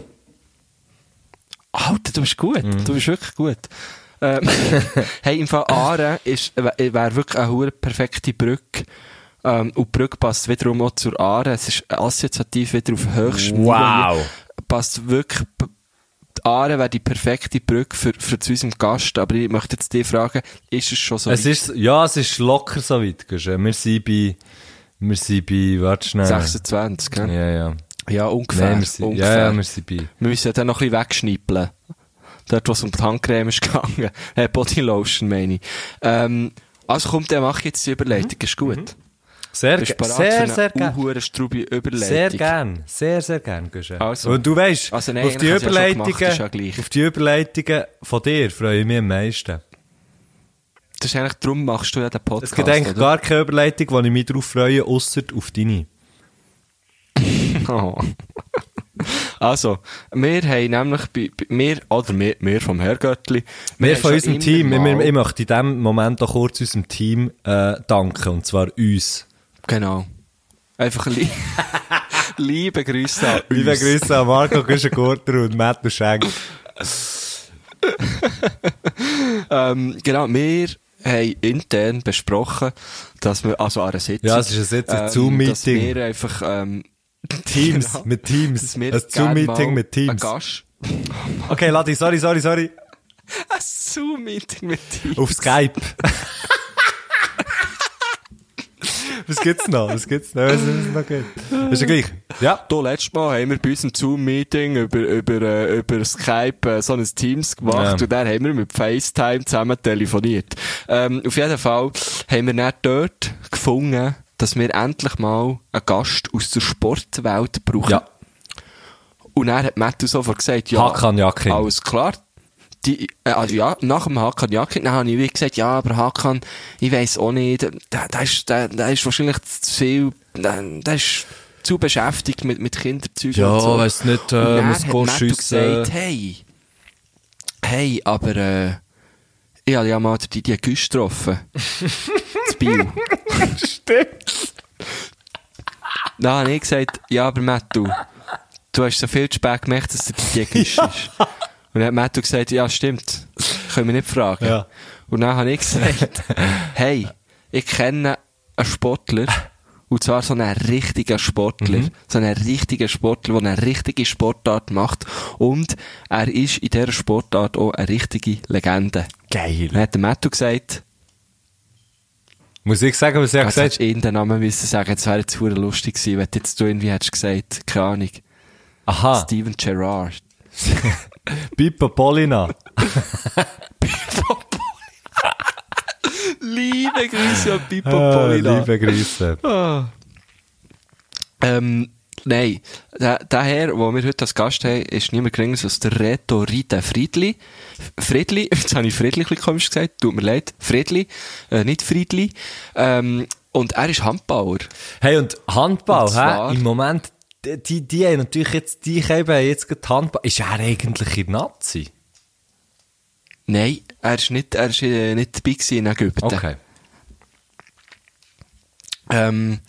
Alter, du bist gut. Mhm. Du bist wirklich gut. Ähm, hey, im Fall Aare ist, wäre wär wirklich eine perfekte Brücke. Ähm, und die Brücke passt wiederum auch zur Aare. Es ist assoziativ wieder auf höchstem Wow. Passt wirklich, die Aare wäre die perfekte Brücke für, für zu unserem Gast. Aber ich möchte jetzt dich fragen, ist es schon so Es ist, ja, es ist locker so weit. gell. Wir sind bei, wir sind bei, warte schnell. 26, gell? Ja, ja. Ja, ungefähr. Wir sind, ungefähr. ja, ja, wir sind bei. Wir müssen dann noch ein bisschen wegschnippeln. Dort, wo es um die Handcreme ist gegangen. Äh, Bodylotion, meine ich. Ähm, also kommt, dann mach ich jetzt die Überleitung. Ist gut. Sehr, Bist sehr, sehr eine gern. unhurenstrube Überleitung? Sehr gern. Sehr, sehr gern, Guschen. Also. Und du weißt, Also nein, auf die ich ja Überleitungen, gemacht, ja auf die Überleitungen von dir freue ich mich am meisten. Das ist eigentlich, darum machst du ja den Podcast, Es gibt eigentlich oder? gar keine Überleitung, wo ich mich darauf freue, ausser auf deine. Oh. Also, wir haben nämlich bei, bei wir, oder wir, wir vom Herrgöttli, Wir haben von unserem Team, wir, wir, ich möchte in diesem Moment auch kurz unserem Team äh, danken, und zwar uns. Genau. Einfach li liebe Grüße an Liebe. Grüße an Marco Güschen-Gurter und Matt Schenk. Ähm, genau, wir haben intern besprochen, dass wir, also an einer Sitzung, Ja, es ist jetzt ein dass Zoom-Meeting. wir einfach, ähm, Teams, genau, mit Teams. dass Ein Zoom-Meeting mit Teams. Gast, Okay, Ladi, sorry, sorry, sorry. ein Zoom-Meeting mit Teams. Auf Skype. Was gibt's noch? Was gibt's noch? Was es noch gibt? Ist ja gleich. Ja. Da, letztes Mal haben wir bei unserem Zoom-Meeting über, über, äh, über Skype äh, so ein Teams gemacht Ja. und dann haben wir mit FaceTime zusammen telefoniert. Ähm, auf jeden Fall haben wir dann dort gefunden, dass wir endlich mal einen Gast aus der Sportwelt brauchen. Ja. Und dann hat Matthew sofort gesagt, ja, Hakan Yakin. alles klar. Die, äh, also ja, nach dem Hakan Yakin, dann habe ich wie gesagt, ja, aber Hakan, ich weiss auch nicht, der, der, ist, der, der ist wahrscheinlich zu viel, der, der ist zu beschäftigt mit, mit Kinderzeug Ja, und so. weiss nicht, äh, muss hat go Matthew schiessen. gesagt, hey, hey, aber äh, ich habe ja mal die, die Güsch getroffen. zu Biel. Stimmt. Dann habe ich gesagt, ja, aber Mattu, du hast so viel zu spät gemerkt, dass der die Güsch ist. Und dann hat Mattu gesagt, ja, stimmt. Können wir nicht fragen. Ja. Und dann habe ich gesagt, hey, ich kenne einen Sportler, und zwar so einen richtigen Sportler, Mhm. so einen richtigen Sportler, der eine richtige Sportart macht. Und er ist in dieser Sportart auch eine richtige Legende. Geil. Dann hat der Mattu gesagt, Muss ich sagen, was er gesagt hättest du irgendeinen Namen müssen sagen, es wäre jetzt lustig gewesen, wenn du jetzt du irgendwie hättest gesagt, keine Ahnung, Aha, Steven Gerrard. Pippo Polina. Liebe Grüße an Pippo Ah, Polina. liebe Grüße. Ähm, nein, der, der Herr, den wir heute als Gast haben, ist niemand geringer als der Reto Rita Friedli. Friedli, jetzt habe ich Friedli ein bisschen komisch gesagt, tut mir leid, Friedli, äh, nicht Friedli. Ähm, und er ist Handbauer. Hey, und Handball, Und zwar- hä? Im Moment, die, die, die haben natürlich jetzt, die haben jetzt gerade Handball. Ist er eigentlich in Nazi? Nein, er ist nicht, er ist äh, nicht dabei in Ägypten. Okay. Ähm,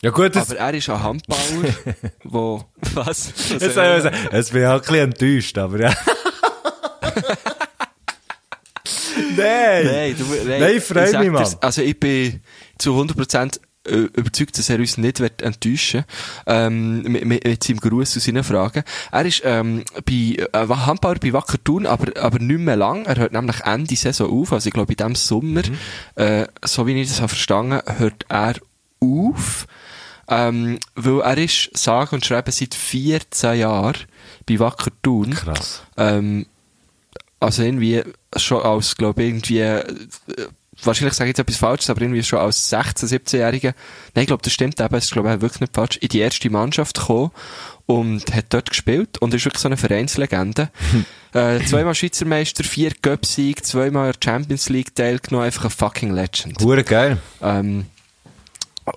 Ja gut, aber er ist ein Handbauer, wo, was? was jetzt, jetzt bin ich halt ein bisschen enttäuscht, aber ja. Nein! Nein, du, nein, Nein, freu mich, Mann. dir's, Also ich bin zu 100% äh, überzeugt, dass er uns nicht enttäuschen ähm, mit, mit, mit seinem Gruß und seinen Fragen. Er ist ähm, bei äh, Handbauer bei Wacker Thun, aber, aber nicht mehr lang. Er hört nämlich Ende Saison auf. Also ich glaube, in diesem Sommer, Mhm. äh, so wie ich das habe verstanden, hört er auf. Ähm, weil er ist, sage und schreibe, seit 14 Jahren bei Wacker Thun. Krass. Ähm, also irgendwie schon als, glaube ich, irgendwie, äh, wahrscheinlich sage ich jetzt etwas Falsches, aber irgendwie schon als 16-, 17-Jähriger, nein, ich glaube, das stimmt eben, das ist, glaube ich, wirklich nicht falsch, in die erste Mannschaft gekommen und hat dort gespielt und ist wirklich so eine Vereinslegende. äh, zweimal Schweizer Meister, vier Cup-Sieg, zweimal Champions League teilgenommen, einfach ein fucking Legend. Hure geil. Ähm,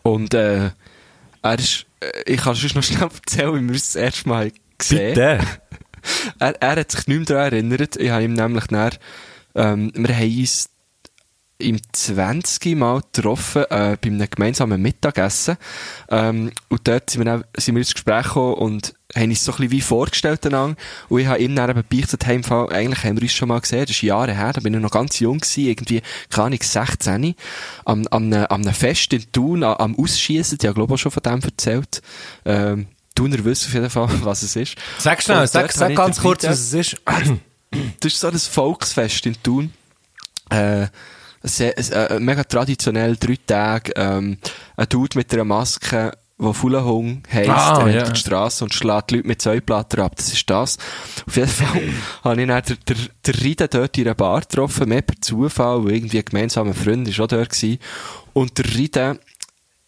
und äh, er ist, äh, ich kann es noch schnell erzählen, wie wir es das erste Mal gesehen Bitte. er, er hat sich nicht mehr daran erinnert. Ich habe ihm nämlich nach, ähm, wir haben uns im 20. Mal getroffen, äh, bei einem gemeinsamen Mittagessen. Ähm, und dort sind wir, dann, sind wir ins Gespräch gekommen und haben uns so ein bisschen wie vorgestellt einander. Und ich habe ihm dann eben beichtet, hey, im Fall, eigentlich haben wir uns schon mal gesehen, das ist Jahre her, da bin ich noch ganz jung gewesen, irgendwie, keine Ahnung, 16, am, am, am einem Fest in Thun, am, Ausschiessen, die haben, glaube ich, auch schon von dem erzählt. Ähm, Thuner wissen auf jeden Fall, was es ist. Sag schnell, sag, sag habe ich ganz kurz, was es ist. das ist so ein Volksfest in Thun. Äh, sehr, äh, mega traditionell, drei Tage, ähm, ein Dude mit einer Maske, der Fulahung heisst, Ah, er rennt durch die Straße und schlägt die Leute mit Säublatter ab. Das ist das. Auf jeden Fall habe ich dann den, den, den Rieden dort in einer Bar getroffen, mehr per Zufall, weil irgendwie ein gemeinsamer Freund ist auch dort gewesen. Und der Rieden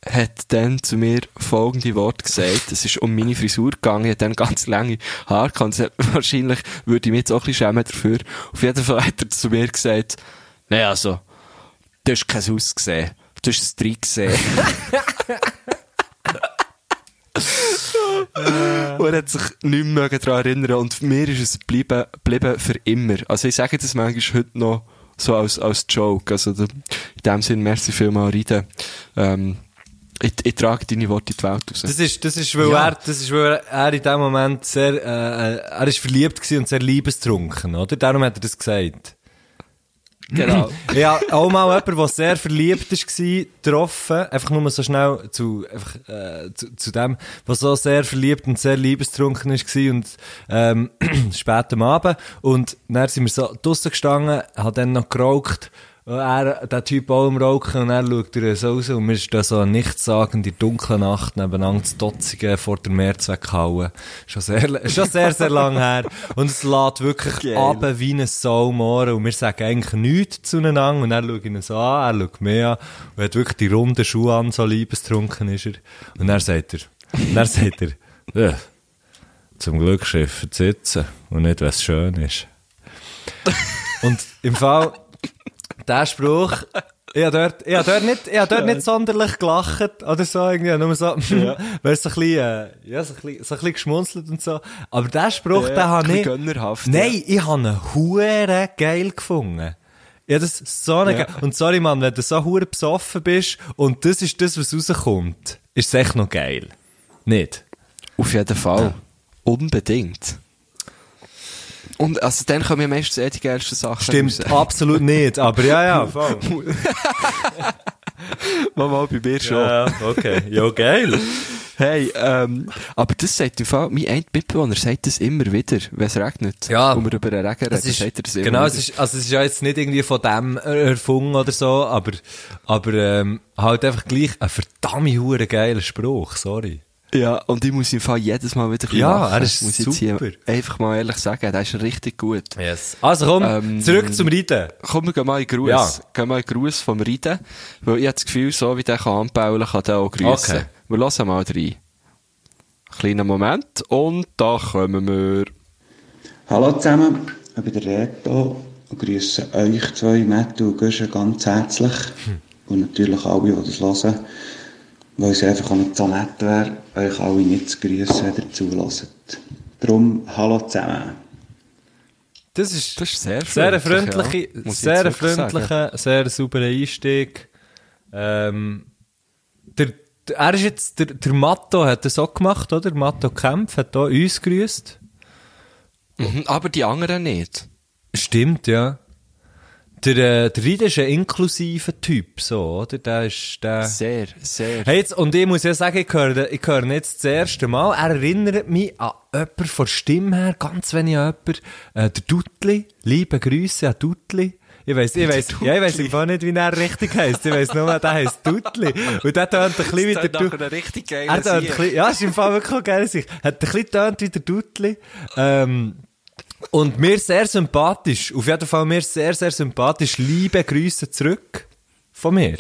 hat dann zu mir folgende Worte gesagt. Es ist um meine Frisur gegangen. Ich hatte dann ganz lange Haare gehabt. Wahrscheinlich würde ich mich jetzt auch ein bisschen schämen dafür. Auf jeden Fall hat er zu mir gesagt, nee, also, du hast kein Haus gesehen. Du hast es drin gesehen. Und er hat sich nicht mehr daran erinnern und mir ist es geblieben, geblieben für immer. Also ich sage das manchmal heute noch so als, als Joke. Also in dem Sinn, merci vielmal, Ride. Ähm, ich, ich trage deine Worte in die Welt raus. Das ist, das ist, weil Ja. er, das ist, weil er in dem Moment sehr, äh, äh, er ist verliebt gewesen und sehr liebestrunken, oder? Darum hat er das gesagt. Genau. Ja, auch mal jemand, der sehr verliebt war, getroffen. Einfach nur so schnell zu, einfach, äh, zu, zu dem, der so sehr verliebt und sehr liebestrunken war und, ähm, spät am Abend. Und dann sind wir so draussen gestanden, hat dann noch geraucht. Und er, der Typ auch am Rauchen, und er schaut er so raus, und wir da so eine nichtssagende dunkle Nacht nebeneinander zu Dotzigen vor der Mehrzweck hauen. Schon sehr, schon sehr, sehr lang her. Und es lädt wirklich Geil. ab wie ein Saumohren und wir sagen eigentlich nichts zueinander und er schaut ihn so an, er schaut mich an und er hat wirklich die runden Schuhe an, so liebestrunken ist er. Und dann sagt er, und dann sagt er, ja, zum Glück schiffen zu sitzen und nicht, was schön ist. und im Fall, der Spruch, ich habe dort, ich hab dort nicht, ich hab dort nicht sonderlich gelacht oder so, irgendwie, nur so, ja. weil so ein bisschen, äh, ja, so ein bisschen, so ein bisschen geschmunzelt und so. Aber der Spruch, Ja, den habe ich, gönnerhaft, nein, ich habe ihn hure geil gefunden. Ja, das ist so eine Ja. Und sorry, Mann, wenn du so hure besoffen bist und das ist das, was rauskommt, ist es echt noch geil. Nicht? Auf jeden Fall. Unbedingt. Und also dann kommen ja meistens eh die geilsten Sachen Stimmt, raus. absolut nicht, aber ja, ja, voll. Mal, mal bei mir schon. Ja, okay. Ja, geil. Hey, ähm, aber das sagt im Fall, mein ein Mitbewohner sagt das immer wieder, wenn es regnet. Ja. Und wir über den Regen reden, Das ist, sagt er das immer genau, wieder. es ist, also es ist ja jetzt nicht irgendwie von dem erfunden oder so, aber, aber, ähm, halt einfach gleich ein verdammt hure geiler Spruch, sorry. Ja, und ich muss im Fall jedes Mal wieder ein bisschen Ja, lachen. er ist muss ich jetzt hier super. einfach mal ehrlich sagen, der ist richtig gut. Yes. Also komm, Ähm, zurück zum Reiten. Komm, wir gehen mal in Gruß. Ja. Gehen mal in Gruß vom Reiten. Weil ich habe das Gefühl, so wie der kann anbauen, kann der auch grüßen. Okay. Wir lassen mal rein. Kleiner Moment. Und da kommen wir. Hallo zusammen, ich bin der Reto und grüße euch zwei, Matt und Guschen, ganz herzlich. Und natürlich alle, die das hören, weil es einfach auch nicht so nett wäre, euch alle nicht zu grüßen, wenn ihr zuhört. Darum, hallo zusammen. Das ist, Das ist sehr sehr freundlich, freundliche, ja. Sehr freundlicher, sehr sauberer Einstieg. Ähm, der, der, er ist jetzt, der, der Matto hat das auch gemacht, oder? Matto Kempf hat auch uns grüßt. Mhm, aber die anderen nicht. Stimmt, ja. Der, äh, der Ried ist ein inklusiver Typ, so, oder? Der ist, der... Sehr, sehr. Hey, jetzt, und ich muss ja sagen, ich höre, ich höre jetzt das erste Mal. Er erinnert mich an jemanden von Stimme her, ganz wenig an jemanden. Äh, der Dudli. Liebe Grüße an Dudli. Ich weiss, ich weiss, ja, ich weiss Fall nicht, wie er richtig heisst. Ich weiss nur, der heisst Dudli. Und der tönt ein bisschen wie der eine richtig geile Er tönt ein bisschen, ja, ist im Fall wirklich geil. sich. Hat ein bisschen tönt wie der Dudli. Ähm, und mir sehr sympathisch. Auf jeden Fall mir sehr, sehr sympathisch. Liebe Grüße zurück. Von mir.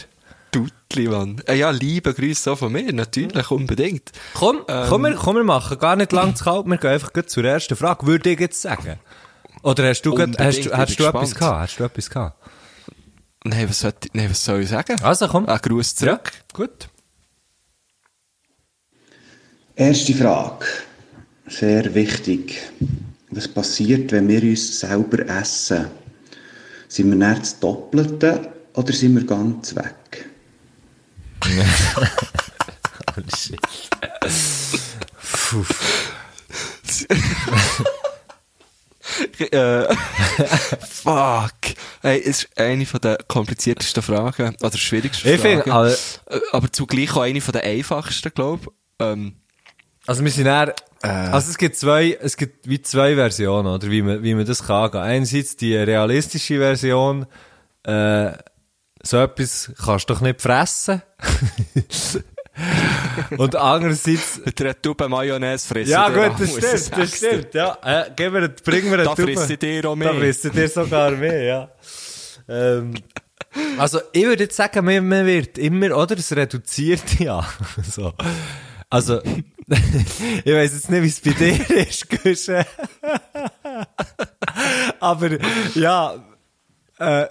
Dudli, Mann. Äh, ja, liebe Grüße auch von mir, natürlich, unbedingt. Komm, Ähm. komm, wir, komm, wir machen gar nicht lang zu kalt. Wir gehen einfach gleich zur ersten Frage. Würde ich jetzt sagen? Oder hast du, grad, hast, hast du etwas gehabt? Hast du etwas gehabt? Nein, was soll, ich- nein, was soll ich sagen? Also komm. Ein Gruß zurück. gut. Erste Frage. Sehr wichtig. Was passiert, wenn wir uns selber essen? Sind wir nicht das Doppelte oder sind wir ganz weg? Puh. äh, fuck. Hey, es ist eine von der kompliziertesten Fragen, oder schwierigsten Ich Fragen. finde, also, Äh, aber zugleich auch eine von der einfachsten, glaube ich. Ähm, also wir sind eher, Äh. also es gibt zwei, es gibt wie zwei Versionen, oder wie man, wie man das kann angehen. Einerseits die realistische Version, äh, so etwas kannst du doch nicht fressen. Und andererseits, mit einer Tube Mayonnaise fressen. Ja, gut, das stimmt, das stimmt, ja. Äh, gib mir, bring mir eine Da Tube. frisst ich dir auch Da mehr. frisst ich dir sogar mehr, ja. ähm, also, ich würde jetzt sagen, man, man wird immer, oder? Es reduziert ja. so. Also, ich weiss jetzt nicht, wie es bei dir ist, Guschen. Aber, ja, äh,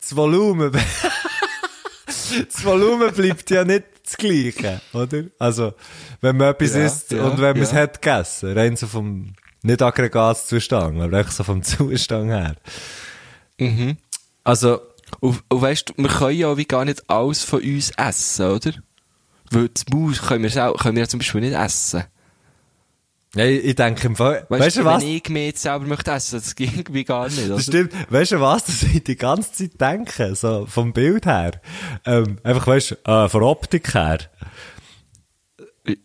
das Volumen, das Volumen bleibt ja nicht das Gleiche, oder? Also, wenn man etwas Ja, isst ja, und wenn man es ja. hat gegessen, rein so vom, nicht Aggregatzustand, aber einfach so vom Zustand her. Mhm. Also, Und, und weißt du, wir können ja wie gar nicht alles von uns essen, oder? Weil das Maus können wir, sel- können wir zum Beispiel nicht essen. ja, ich, ich denke im Fall, Weißt, weißt du wenn was? ich mich jetzt selber möchte essen, das ging irgendwie gar nicht. Das oder? stimmt. Weißt du was, das ich die ganze Zeit denke, so vom Bild her. Ähm, einfach, weißt du, äh, von Optik her.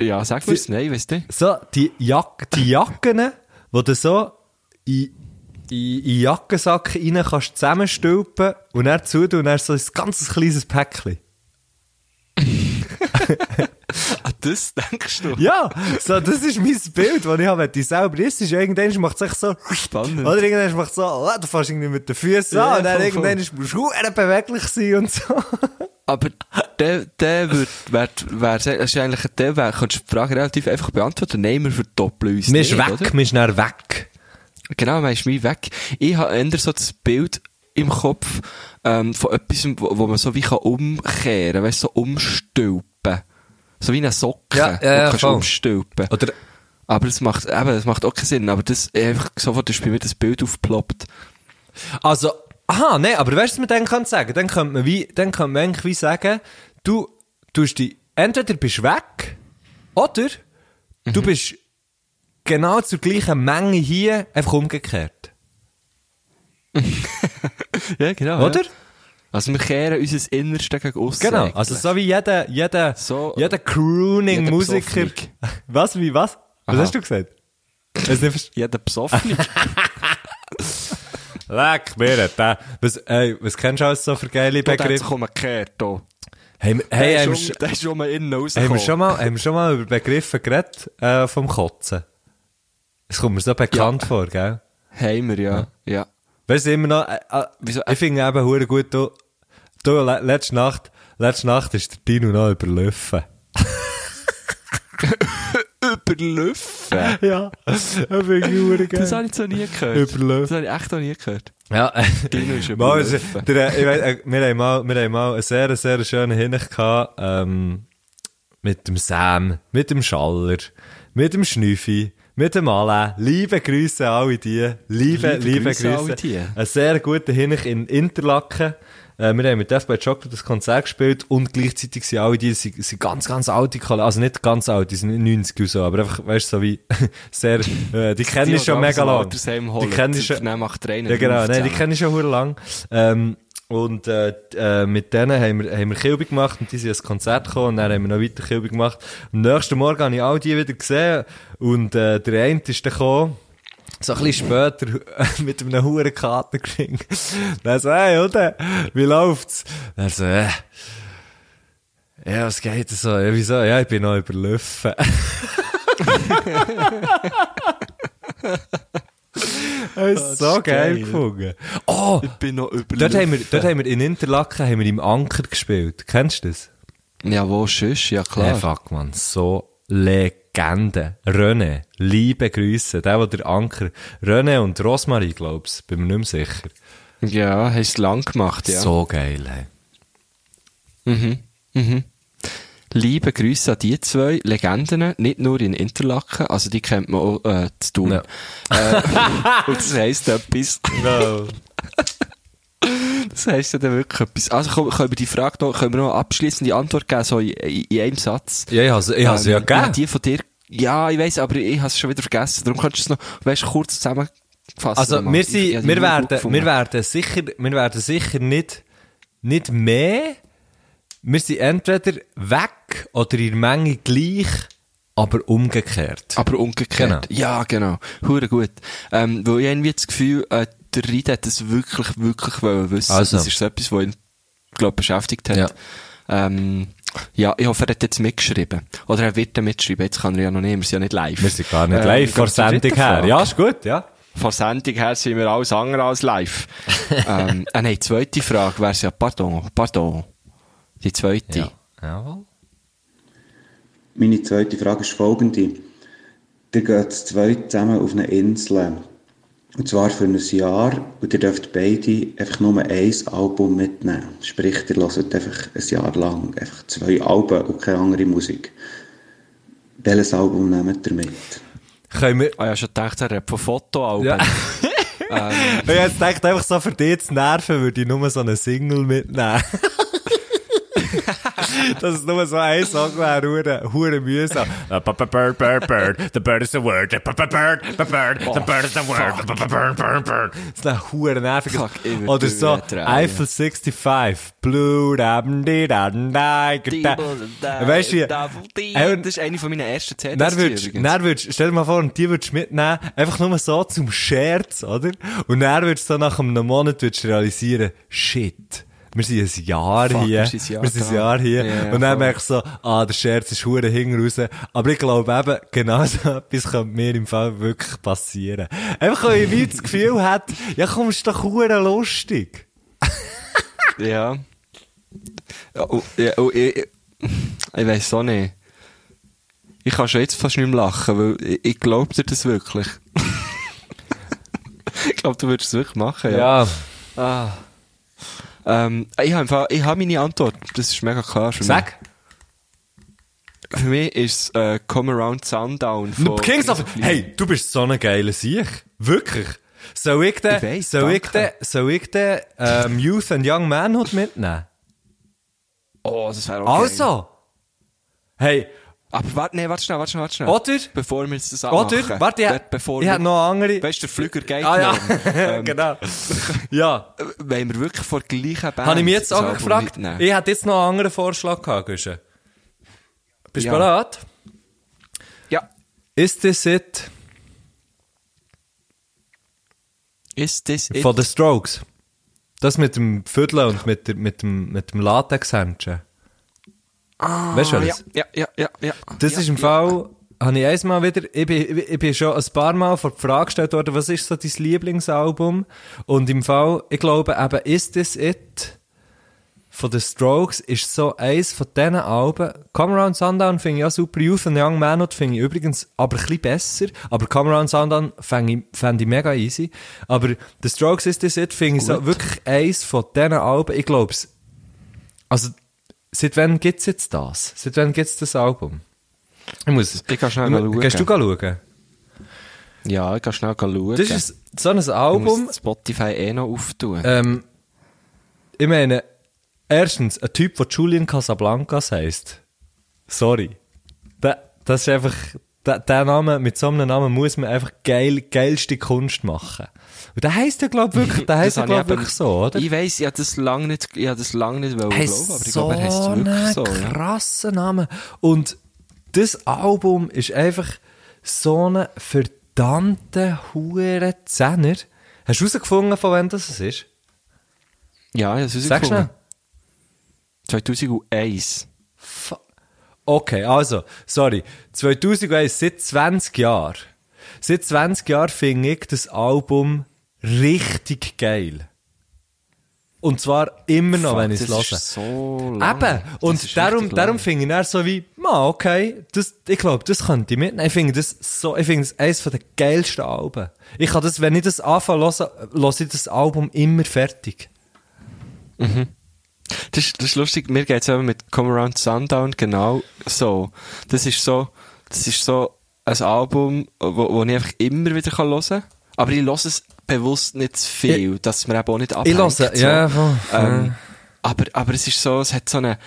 Ja, sag mir's. Nein, weißt du? So, die, Jack die Jacken, wo du so in, in, in Jackensack rein kannst zusammenstülpen und dann zu und dann so ein ganz kleines Päckchen. Ah, das denkst du? Ja, so, das ist mein Bild, das ich habe, du selber isst, ist irgendwann macht es echt so, Spannend. oder irgendwann macht es so, oh, du fährst irgendwie mit den Füßen Ja, an, und dann voll, irgendwann musst du beweglich sein und so. Aber der, der wird, wär, wär, das ist eigentlich, der wär, kannst du die Frage relativ einfach beantworten. Nein, wir verdoppeln uns nicht, ist weg, oder? mir ist weg. Genau, man ist mir weg. Ich habe eher so das Bild im Kopf, ähm, von etwas, wo, wo man so wie kann umkehren, weißt so umstülpen. So wie eine Socke, Ja, ja, ja, du kannst voll. umstülpen. Oder, Aber das macht, eben, macht auch keinen Sinn. Aber das, einfach sofort ist bei mir das Bild aufgeploppt. also, aha, nee, aber weißt du, was man dann kann sagen? Dann könnte man wie, dann könnte man eigentlich wie sagen, du, du hast die, entweder bist weg, oder du Mhm. bist genau zur gleichen Menge hier, einfach umgekehrt. Ja, genau. Oder? Ja. Also wir kehren unser Innerste gegen aussen. Genau, eigentlich. also so wie jeder, jeder, So, jeder Crooning-Musiker. Was, wie, was? Was Aha. hast du gesagt? Jeder Besoffene. Leck mir, der. Was, ey, was kennst du alles so für geile Begriffe? umgekehrt, hier. Hey, Der hey, haben um- sch- Der ist schon mal innen haben rausgekommen. wir schon mal, haben wir schon mal über Begriffe geredet, äh, vom Kotzen? Es kommt mir so bekannt vor, gell? Haben wir, ja. Ja. Weißt du, immer noch, äh, äh, Wieso? ich finde eben hure gut, du, du, le letzte Nacht, letzte Nacht ist der Dino noch überlaufen. Überlaufen. Ja, das finde ich Das habe ich so nie gehört. Überlaufen. Das habe ich echt noch nie gehört. Ja, Dino ist mal, überlaufen. der, ich weiss, äh, wir haben mal, wir haben mal einen sehr, sehr schönen Hinweis gehabt, ähm, mit dem Sam, mit dem Schaller, mit dem Schnüffi, mit dem Alain. Liebe Grüße an alle die. Liebe, liebe, Liebe Grüße. Grüße alle die. Ein sehr guter Hinweis in Interlaken. Äh, wir haben mit Death by Chocolate das Konzert gespielt und gleichzeitig sind alle die, sind, sind ganz, ganz alte Kollegen, also nicht ganz alt, die sind nicht 90 oder so, aber einfach, weißt du, so wie, sehr, äh, die kenne ich schon mega lang. Die kenne ich schon, Macht Trainer. ja, genau. Nein, die kenne ich schon lang. Ähm, und äh, äh, mit denen haben wir, haben wir Kilby gemacht und die sind ins Konzert gekommen und dann haben wir noch weiter Kilby gemacht. Am nächsten Morgen habe ich all die wieder gesehen und äh, der eine ist dann gekommen, so ein bisschen später mit einem hohen Kartenring. Dann so, hey, oder? Wie läuft's? Dann so, äh, ja, was geht so? Ja, wieso? Ja, ich bin noch überlaufen. Das ist so ist geil geil. gefunden. Oh, Ich bin noch überlaufen. dort haben, wir, dort haben wir in Interlaken haben wir im Anker gespielt. Kennst du das? Ja, wo sonst? Ja, klar. Hey, fuck, man. So Legende. René. Liebe Grüße. Der, der der Anker. René und Rosmarie, glaubst Bin mir nicht mehr sicher. Ja, hast es lang gemacht, ja. So geil, hey. Mhm. Mhm. Liebe Grüße an die zwei Legenden, nicht nur in Interlaken, also die kennt man auch äh, zu tun. Ja. Äh, und das heisst etwas. No. Das heisst ja dann wirklich etwas. Also komm, können wir die Frage noch, können wir noch abschließend die Antwort geben, so in, in, in einem Satz? Ja, ich ich has ja Ähm, gegeben. Die von dir, ja, ich weiss, aber ich habe es schon wieder vergessen. Darum kannst du es noch, weißt, kurz zusammenfassen. Also, wir Ich- sind, ich habe die wir werden, wir werden sicher, wir werden sicher nicht, nicht mehr. Wir sind entweder weg oder in der Menge gleich, aber umgekehrt. Aber umgekehrt. Genau. Ja, genau. Hure gut. Ähm, weil ich irgendwie das Gefühl, äh, der Ried hat das wirklich, wirklich wollen wissen. Also. Das ist so etwas, was ihn, glaub, beschäftigt hat. Ja. Ähm, ja, ich hoffe, er hat jetzt mitgeschrieben. Oder er wird dann mitschreiben. Jetzt kann er ja noch nicht, wir sind ja nicht live. Wir sind gar nicht Ähm, live ich vor Sendung her. Frage. Ja, ist gut, ja. Von Sendung her sind wir alles andere als live. ähm, äh, nein, zweite Frage wäre ja, pardon, pardon. Die zweite. Ja. Jawohl. Meine zweite Frage ist folgende. Ihr geht zu zweit zusammen auf eine Insel. Und zwar für ein Jahr. Und ihr dürft beide einfach nur ein Album mitnehmen. Sprich, ihr hört einfach ein Jahr lang einfach zwei Alben und keine andere Musik. Welches Album nehmt ihr mit? Können wir, Ah, ich habe schon gedacht, er hat von Fotoalben. Ja. ähm, ich jetzt gedacht, einfach so für dich zu nerven, würde ich nur so eine Single mitnehmen. Dass es nur so ein Song wäre, hure, hure mühsam. Bird, bird, bird, the bird is the word, the bird, b- bird, the bird is the word, b- bird, bird, bird. Das ist ein hure würd Oder so. Eiffel 65, Blue, dam, di, dam, di, geta. Weißt du, Ey, das ist eine von meinen ersten CDs. dann würdest, übrigens. dann würdest, stell dir mal vor, und die würdest mitnehmen, einfach nur so zum Scherz, oder? Und dann würdest du so nach einem Monat würdest realisieren, shit. Wir sind ein Jahr Fuck, hier. wir sind ein Jahr wir sind ein. Jahr hier. Ja, ja, und dann merkst du so, ah, der Scherz ist hure hinten raus. Aber ich glaube eben, genau so etwas könnte mir im Fall wirklich passieren. Einfach, weil ich das Gefühl hätte, ja komm, ist doch hure lustig. Ja. ja, oh, ja oh, ich, ich, ich weiss auch nicht. Ich kann schon jetzt fast nicht mehr lachen, weil ich, ich glaube dir das wirklich. ich glaube, du würdest es wirklich machen, ja. Ah. Ähm, ich habe einfach, ich habe meine Antwort. Das ist mega klar für Sag. mich. Für mich ist es äh, Come Around Sundown von Kings of, hey, du bist so ein geiler Sieg. Wirklich. Soll ich den, Ich weiss, soll ich den, soll ich den, ähm, Youth and Young Manhood mitnehmen? Oh, das wäre auch geil. Also. Hey, Aber warte, nee, warte schnell, warte schnell, warte schnell. Oder? Bevor wir jetzt das anmachen. Oder? Warte, ich, Be- bevor ich wir, habe noch andere. Weißt du, der Flüger geht ah ja, noch. Ähm, genau. ja. Wenn wir wirklich vor der gleichen Band Habe ich mich jetzt das auch gefragt. mitnehmen? Ich hätte jetzt noch einen anderen Vorschlag gehabt, Güsche. Bist du Ja. bereit? Ja. Is This It Ist das it? von The Strokes? Das mit dem Viertel und mit, der, mit dem, mit dem Latex-Händchen. Weißt du Ah, ja, was? ja, ja, ja, ja. Das ja, ist im ja. Fall, habe ich einmal wieder, ich bin, ich bin schon ein paar Mal vor die Frage gestellt worden, was ist so dein Lieblingsalbum? Und im Fall, ich glaube eben, Is This It von The Strokes ist so eins von diesen Alben. Come Around Sundown finde ich auch super. Youth and Young Manhood finde ich übrigens aber ein bisschen besser. Aber Come Around Sundown fände ich, fänd ich mega easy. Aber The Strokes Is This It finde ich so wirklich eins von diesen Alben. Ich glaube es, also, seit wann gibt's jetzt das? Seit wann gibt's das Album? Ich muss, Ich kann schnell ich schauen. Gehst du schauen? Ja, ich kann schnell schauen. Das ist so ein ich Album, muss Spotify eh noch auftun. ähm, ich meine, erstens, ein Typ, der Julian Casablancas heisst. Sorry. Da, das ist einfach, der Name, mit so einem Namen muss man einfach geil, geilste Kunst machen. Und der heisst ja, glaub wirklich, der heisst ja, habe ich glaub eben- wirklich so, oder? Ich weiss, ich habe das lange nicht, ich habe das lange nicht wollen glauben, aber ich so glaube, er heißt es wirklich so. Ja. krasser Name. Und das Album ist einfach so ein verdammter hure Zehner. Hast du herausgefunden, von wann das ist? Ja, das ist Sag schnell. 2001. Fu- Okay, also, sorry. 2001, seit 20 Jahren. Seit 20 Jahren finde ich das Album richtig geil. Und zwar immer noch, Fuck, wenn ich es das höre. ist so. Eben. Das Und darum, darum finde ich dann so wie, ma, okay, das, ich glaube, das könnte ich mitnehmen. Ich finde das so, ich finde das eines den geilsten Alben. Ich kann das, wenn ich das anfange zu höre ich das Album immer fertig. Das, ist- das ist lustig, mir geht's eben mit Come Around Sundown genau so. Das ist so, das ist so ein Album, wo, wo ich einfach immer wieder kann hören kann. Aber ich höre es bewusst nicht zu viel, dass man eben auch nicht Ich abhängt. höre, so. ja, voll. Ähm, aber, aber es ist so, es hat so eine,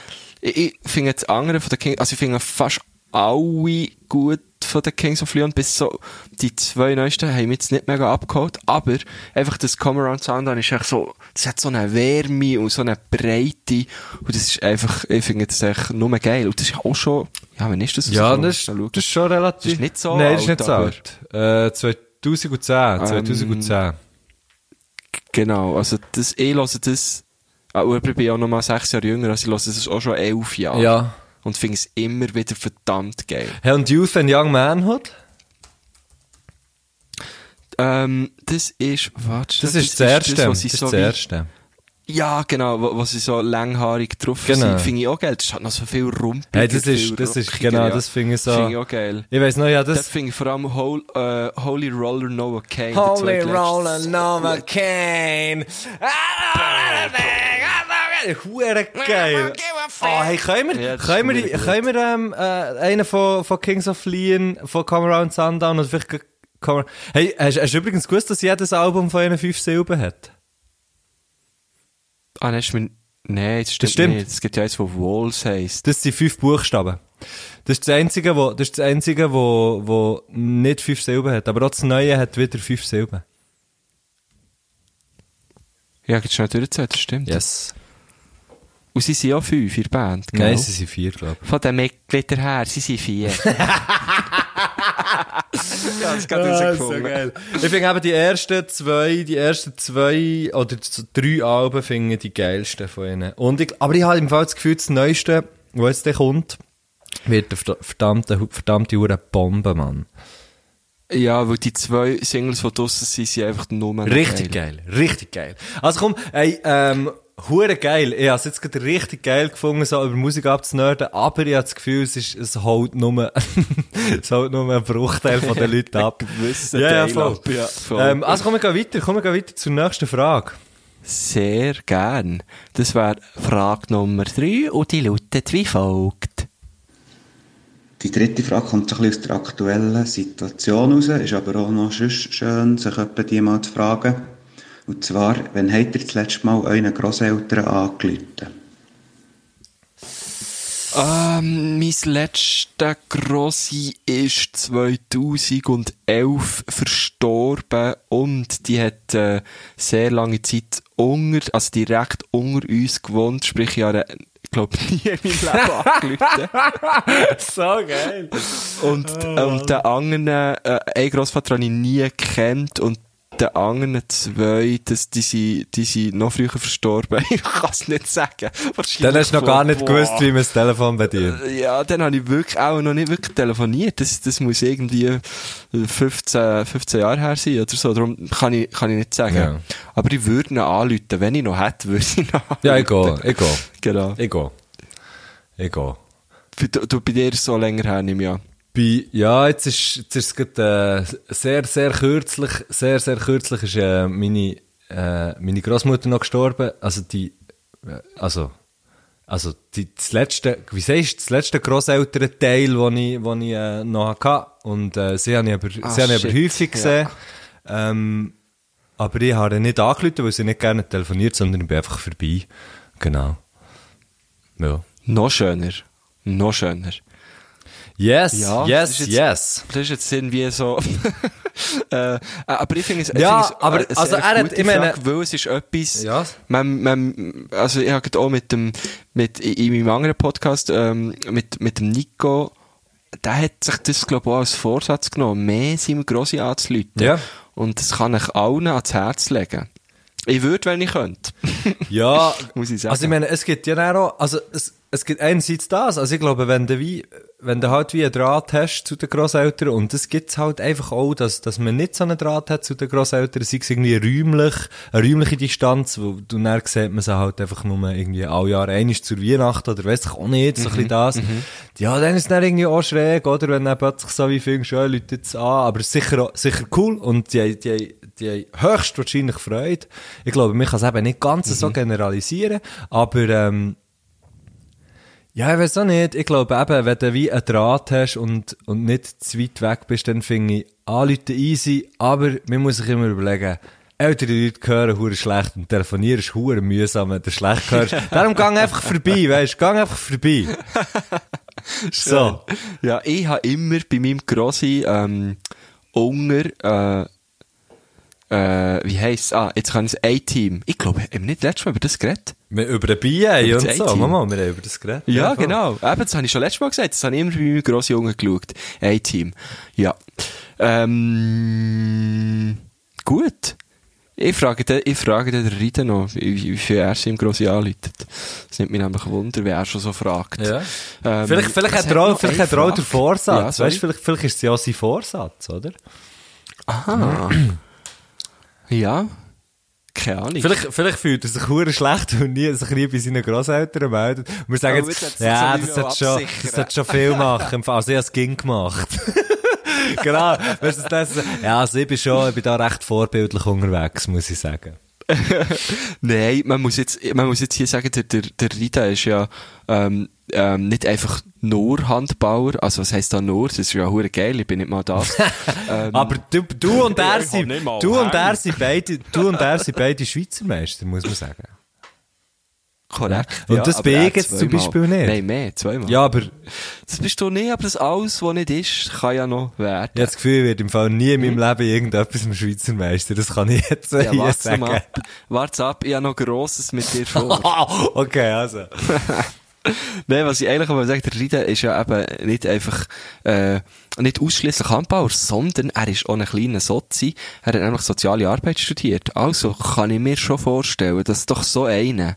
ich, ich finde jetzt andere von den Kings, also ich finde fast alle gut von den Kings of Leon, bis so, die zwei neuesten haben mich jetzt nicht mega abgeholt, aber einfach das Come Around Sundown ist echt so, das hat so eine Wärme und so eine Breite und das ist einfach, ich finde das echt nur geil und das ist auch schon, ja, wann ist das? Ja, das, Schnell schauen. das ist schon relativ. Das ist nicht so Nein, das ist alt, nicht so alt. Äh, 2010, 2010. Genau, also das, ich höre das, ah, und ich bin auch noch mal sechs Jahre jünger, also ich höre das auch schon elf Jahre. Ja. Und finde es immer wieder verdammt geil. Hey, und Youth and Young Manhood? Ähm, das ist, warte, Das, ist das erste. Das, Das, was so das wie- erste. Ja, genau, wo, wo sie so langhaarig drauf Genau. sind, finde ich auch geil. Das hat noch so viel Rumpel. Hey, das ist, das ist, genau, das finde ich so. Finde ich auch geil. Ich weiss noch, ja, Das das. finde ich vor allem Hol, äh, Holy Roller Noah Kane. Holy. Roller Nova Kane. Hure geil. Oh, hey, können wir, Ja, können wir, gut. können wir ähm, äh, einen von, von Kings of Leon, von Come Around Sundown und vielleicht... Come, hey, hast, hast du übrigens gewusst, dass jedes Album von ihnen fünf Silben hat? Ah, nein, ist mir, nein, das stimmt, stimmt. nicht. Es gibt ja eins, wo Walls heisst. Das sind fünf Buchstaben. Das ist das einzige, wo, das ist das einzige, wo, wo nicht fünf Silben hat. Aber auch das Neue hat wieder fünf Silben. Ja, geht schnell durchzählen, das stimmt. Yes. Und sie sind ja fünf in der Band, gell? Nein, sie sind vier, glaube Von den Mitgliedern her, sie sind vier. ja, das geht Ah, so geil. Ich finde eben die ersten zwei, die ersten zwei oder drei Alben finde ich die geilsten von ihnen. Und ich, aber ich habe im Fall das Gefühl, das Neueste, was jetzt dann kommt, wird eine verda- verdammte, verdammte Hure Bombe, Mann. Ja, weil die zwei Singles, die draussen sind, sind einfach nur Richtig geil. richtig geil. Also komm, ey, ähm, hure geil. Ich habe es jetzt gerade richtig geil gefunden, so über Musik abzunörden, aber ich habe das Gefühl, es ist, es holt nur, es holt nur einen Bruchteil von den Leuten ab. ja, ja, voll. ab, ja, voll. Ähm, also komm, wir weiter, komm, wir weiter zur nächsten Frage. Sehr gern. Das wäre Frage Nummer drei und die lautet wie folgt. Die dritte Frage kommt so ein bisschen aus der aktuellen Situation raus, ist aber auch noch schön, sich etwa die mal zu fragen. Und zwar, wann habt ihr das letzte Mal euren Grosseltern angerufen? Ähm, mein letzter Grossi ist 2011 verstorben und die hat äh, sehr lange Zeit unter, also direkt unter uns gewohnt, sprich ich habe ich glaube nie in meinem Leben angerufen. so geil. Und, äh, und den anderen, äh, einen Grossvater habe ich nie gekannt und den anderen zwei, das, die, sind, die sind noch früher verstorben. ich kann es nicht sagen. Dann hast du noch gar nicht Boah. gewusst, wie man das Telefon bedient. Äh, Ja, dann habe ich wirklich auch noch nicht wirklich telefoniert. Das, das muss irgendwie 15, 15 Jahre her sein oder so. Darum kann ich, kann ich nicht sagen. Ja. Aber ich würde ihn anrufen. Wenn ich noch hätte, würde ich ihn anrufen. Ja, ich gehe, ich gehe, Genau. ich gehe. Ich gehe. Du, du, bei dir ist so länger her, nehme ich an. Bei, ja, jetzt ist, jetzt ist es gerade, äh, sehr, sehr kürzlich, sehr, sehr kürzlich ist äh, meine, äh, meine Großmutter noch gestorben. Also die, äh, also, also die, das letzte, wie sagst du, das letzte Grosselternteil, den ich, wo ich äh, noch hatte. Und äh, sie habe ich aber, Ah, sie habe ich aber häufig gesehen. Ähm, aber ich habe nicht angerufen, weil sie nicht gerne telefoniert, sondern ich bin einfach vorbei. Genau. Ja. Noch schöner. Noch schöner. Yes, Ja, das yes, ist jetzt- yes. Das ist jetzt irgendwie so. äh, aber ich finde es, ich Ja, finde es aber- eine also er hat- ich meine- Frage, weil es ist etwas. Ja. Man, man, also ich habe auch mit dem, mit, in meinem anderen Podcast, ähm, mit, mit dem Nico, der hat sich das, glaube ich, auch als Vorsatz genommen, mehr seinem Grossi anzuleiten. Ja. Und das kann ich allen ans Herz legen. Ich würde, wenn ich könnte. Ja, Muss ich sagen. Also ich meine, es gibt ja auch, also es, es gibt einerseits das, also ich glaube, wenn du wie, wenn du halt wie einen Draht hast zu den Grosseltern und es gibt's halt einfach auch, dass, dass man nicht so einen Draht hat zu den Grosseltern, sei es irgendwie räumlich, eine räumliche Distanz, wo du dann sieht man sie halt einfach nur irgendwie alle Jahre einmal zur Weihnacht oder weiss ich auch nicht, so ein bisschen das. Ja, dann ist es dann irgendwie auch schräg, oder, wenn dann plötzlich so wie findest, ja, Leute jetzt an, aber sicher, sicher cool und die, die, die haben höchstwahrscheinlich Freude. Ich glaube, man kann es eben nicht ganz so generalisieren, aber ähm, ja, ich weiß auch nicht. Ich glaube eben, wenn du wie einen Draht hast und, und nicht zu weit weg bist, dann finde ich Anleute easy, aber man muss sich immer überlegen, ältere Leute hören hure schlecht und telefonieren ist hure mühsam, wenn du schlecht hörst. Darum gang einfach vorbei, weißt du, gang einfach vorbei. so. Ja, ich habe immer bei meinem Grossi, ähm, Unger, äh, äh, wie heisst Ah, jetzt kann ich es A-Team. Ich glaube, haben wir nicht letztes Mal über das geredet? Wir über den BA und das so. Mama, wir haben über das geredet. Ja, voll. genau. Eben, das habe ich schon letztes Mal gesagt. Das habe ich immer bei meinem grossen Jungen geschaut. A-Team. Ja. Ähm, gut. Ich frage den, ich frage den Rita noch, wie, wie viel er im Grossi anläutet. Das nimmt mich nämlich Wunder, wie er schon so fragt. Ja. Ähm, Vielleicht, vielleicht es hat er auch, vielleicht hat er auch den. Vorsatz. Ja, weißt, vielleicht, vielleicht ist es ja auch sein Vorsatz, oder? Aha. ja. Keine Ahnung. Vielleicht, vielleicht fühlt er sich hure schlecht und nie, sich nie bei seinen Grosseltern meldet. Und wir sagen jetzt, jetzt ja, das hat schon, das hat schon viel machen. Im Fall, Also ich habe es ging gemacht. genau. Weißt du, das, ja, also ich bin schon, ich bin da recht vorbildlich unterwegs, muss ich sagen. Nein, man muss jetzt, man muss jetzt hier sagen, der, der, der Rida ist ja, ähm, ähm, nicht einfach nur Handbauer, also was heisst da nur? Das ist ja hure geil, ich bin nicht mal das. ähm, Aber du, du und er Ich hab sind, nicht mal du und er Hände. sind beide, du und er sind beide Schweizer Meister, muss man sagen. Korrekt. Und das aber bin ich jetzt zum. Beispiel nicht. Nein, mehr, zweimal. Ja, aber Das bist du nicht, aber das alles, was nicht ist, kann ja noch werden. ich habe das Gefühl, ich werde im Fall nie in meinem Leben irgendetwas im Schweizer Meister. Das kann ich jetzt Ja, hier warte sagen. mal ab. Warte ab, ich habe noch Grosses mit dir vor. okay, also. Nein, was ich eigentlich mal sagen, der Rida ist ja eben nicht einfach, äh, nicht ausschließlich Handbauer, sondern er ist auch ein kleiner Sozi. Er hat nämlich soziale Arbeit studiert. Also kann ich mir schon vorstellen, dass doch so einer,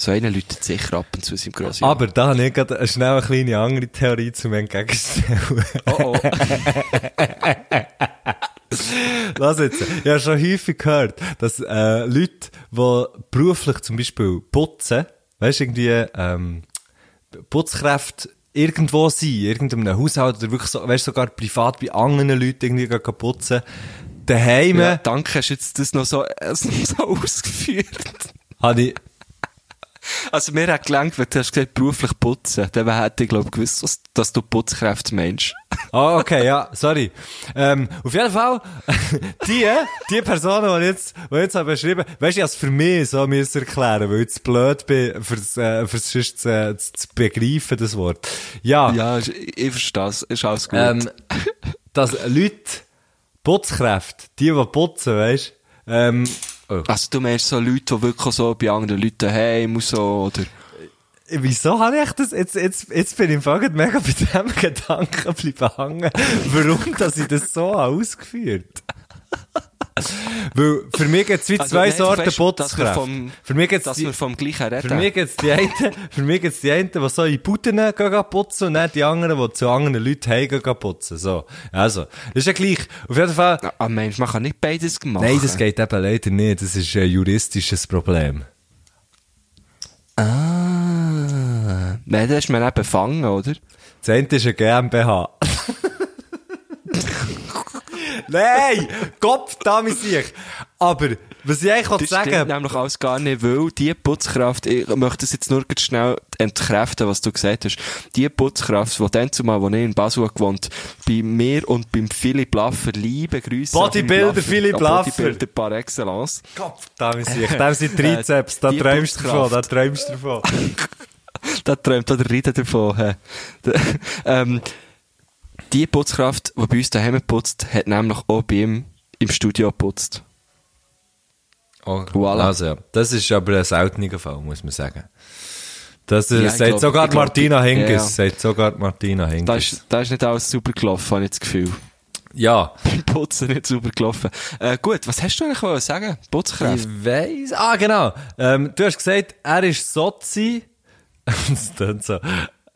so einer läutet sicher ab und zu seinem grossen Aber da habe ich gerade eine schnell eine kleine andere Theorie zum Entgegenstellen. Oh oh. Lass jetzt. Ich habe schon häufig gehört, dass äh, Leute, die beruflich zum Beispiel putzen, weißt du, irgendwie ähm, Putzkräfte irgendwo sind, irgendeinem Haushalt oder wirklich so, weißt sogar privat bei anderen Leuten irgendwie putzen, daheim Ja, danke, hast du jetzt das noch so, so ausgeführt. habe ich, Also mir hat gelangt, wenn du hast gesagt, beruflich putzen, dann hätte ich, glaube ich, gewusst, dass, dass du Putzkräfte meinst. Ah, okay, ja, sorry. Ähm, auf jeden Fall, die, die Personen, die jetzt, die ich jetzt habe beschrieben, weißt du, ich für mich so müssen erklären, weil ich zu blöd bin, fürs, äh, fürs zu, zu, zu begreifen, das Wort. Ja. Ja, ich, ich verstehe es. Ist alles gut. Ähm, dass Leute, Putzkräfte, die, die putzen, weißt ähm, oh. also du meinst so Leute, die wirklich so bei anderen Leuten daheim und so, oder? Wieso habe ich das? Jetzt, jetzt, jetzt bin ich im Fall mega bei dem Gedanken bleiben hängen, warum, dass ich das so ausgeführt Weil, für mich gibt es wie Also, zwei du Sorten weißt, Putzkräfte. vom- Für mich gibt's Dass die, wir vom gleichen reden. für mich gibt's die einen, für mich gibt's die einen, die so in Buden gehen putzen und dann die anderen, die zu anderen Leuten heim gehen putzen. So. Also. Das ist ja gleich. Auf jeden Fall. Ah, Mensch, man kann nicht beides machen. Nein, das geht eben leider nicht. Das ist ein juristisches Problem. Ah. Nein, da ist man eben befangen, oder? Das eine ist eine GmbH. Nein! Kopf, da mich sich. Aber, was ich eigentlich Das wollte sagen, nämlich alles gar nicht, weil die Putzkraft, ich möchte das jetzt nur ganz schnell entkräften, was du gesagt hast. Die Putzkraft, die dann zumal, wo ich in Basel gewohnt, bei mir und beim Philipp Laffer, liebe Grüße. Bodybuilder Philipp Laffer. Bodybuilder par excellence. Kopf, da mich sich. Dem sind Trizeps, da träumst du davon, da träumst du davon. da träumt der Rieder davon. Da- ähm, die Putzkraft, die bei uns daheim putzt, hat nämlich auch bei ihm im Studio geputzt. Oh, Voilà. Also, ja. Das ist aber ein seltener Fall, muss man sagen. Das äh, Ja, sagt glaub- sogar glaub, Martina Hingis. ja. Sagt sogar Martina Da Hingis. ist, da ist nicht alles super gelaufen, habe ich das Gefühl. Ja. Beim Putzen nicht super gelaufen. Äh, gut, was hast du eigentlich wollen sagen? Putzkraft? Ich weiss. Ah, genau. Ähm, du hast gesagt, er ist Sozi. das klingt so.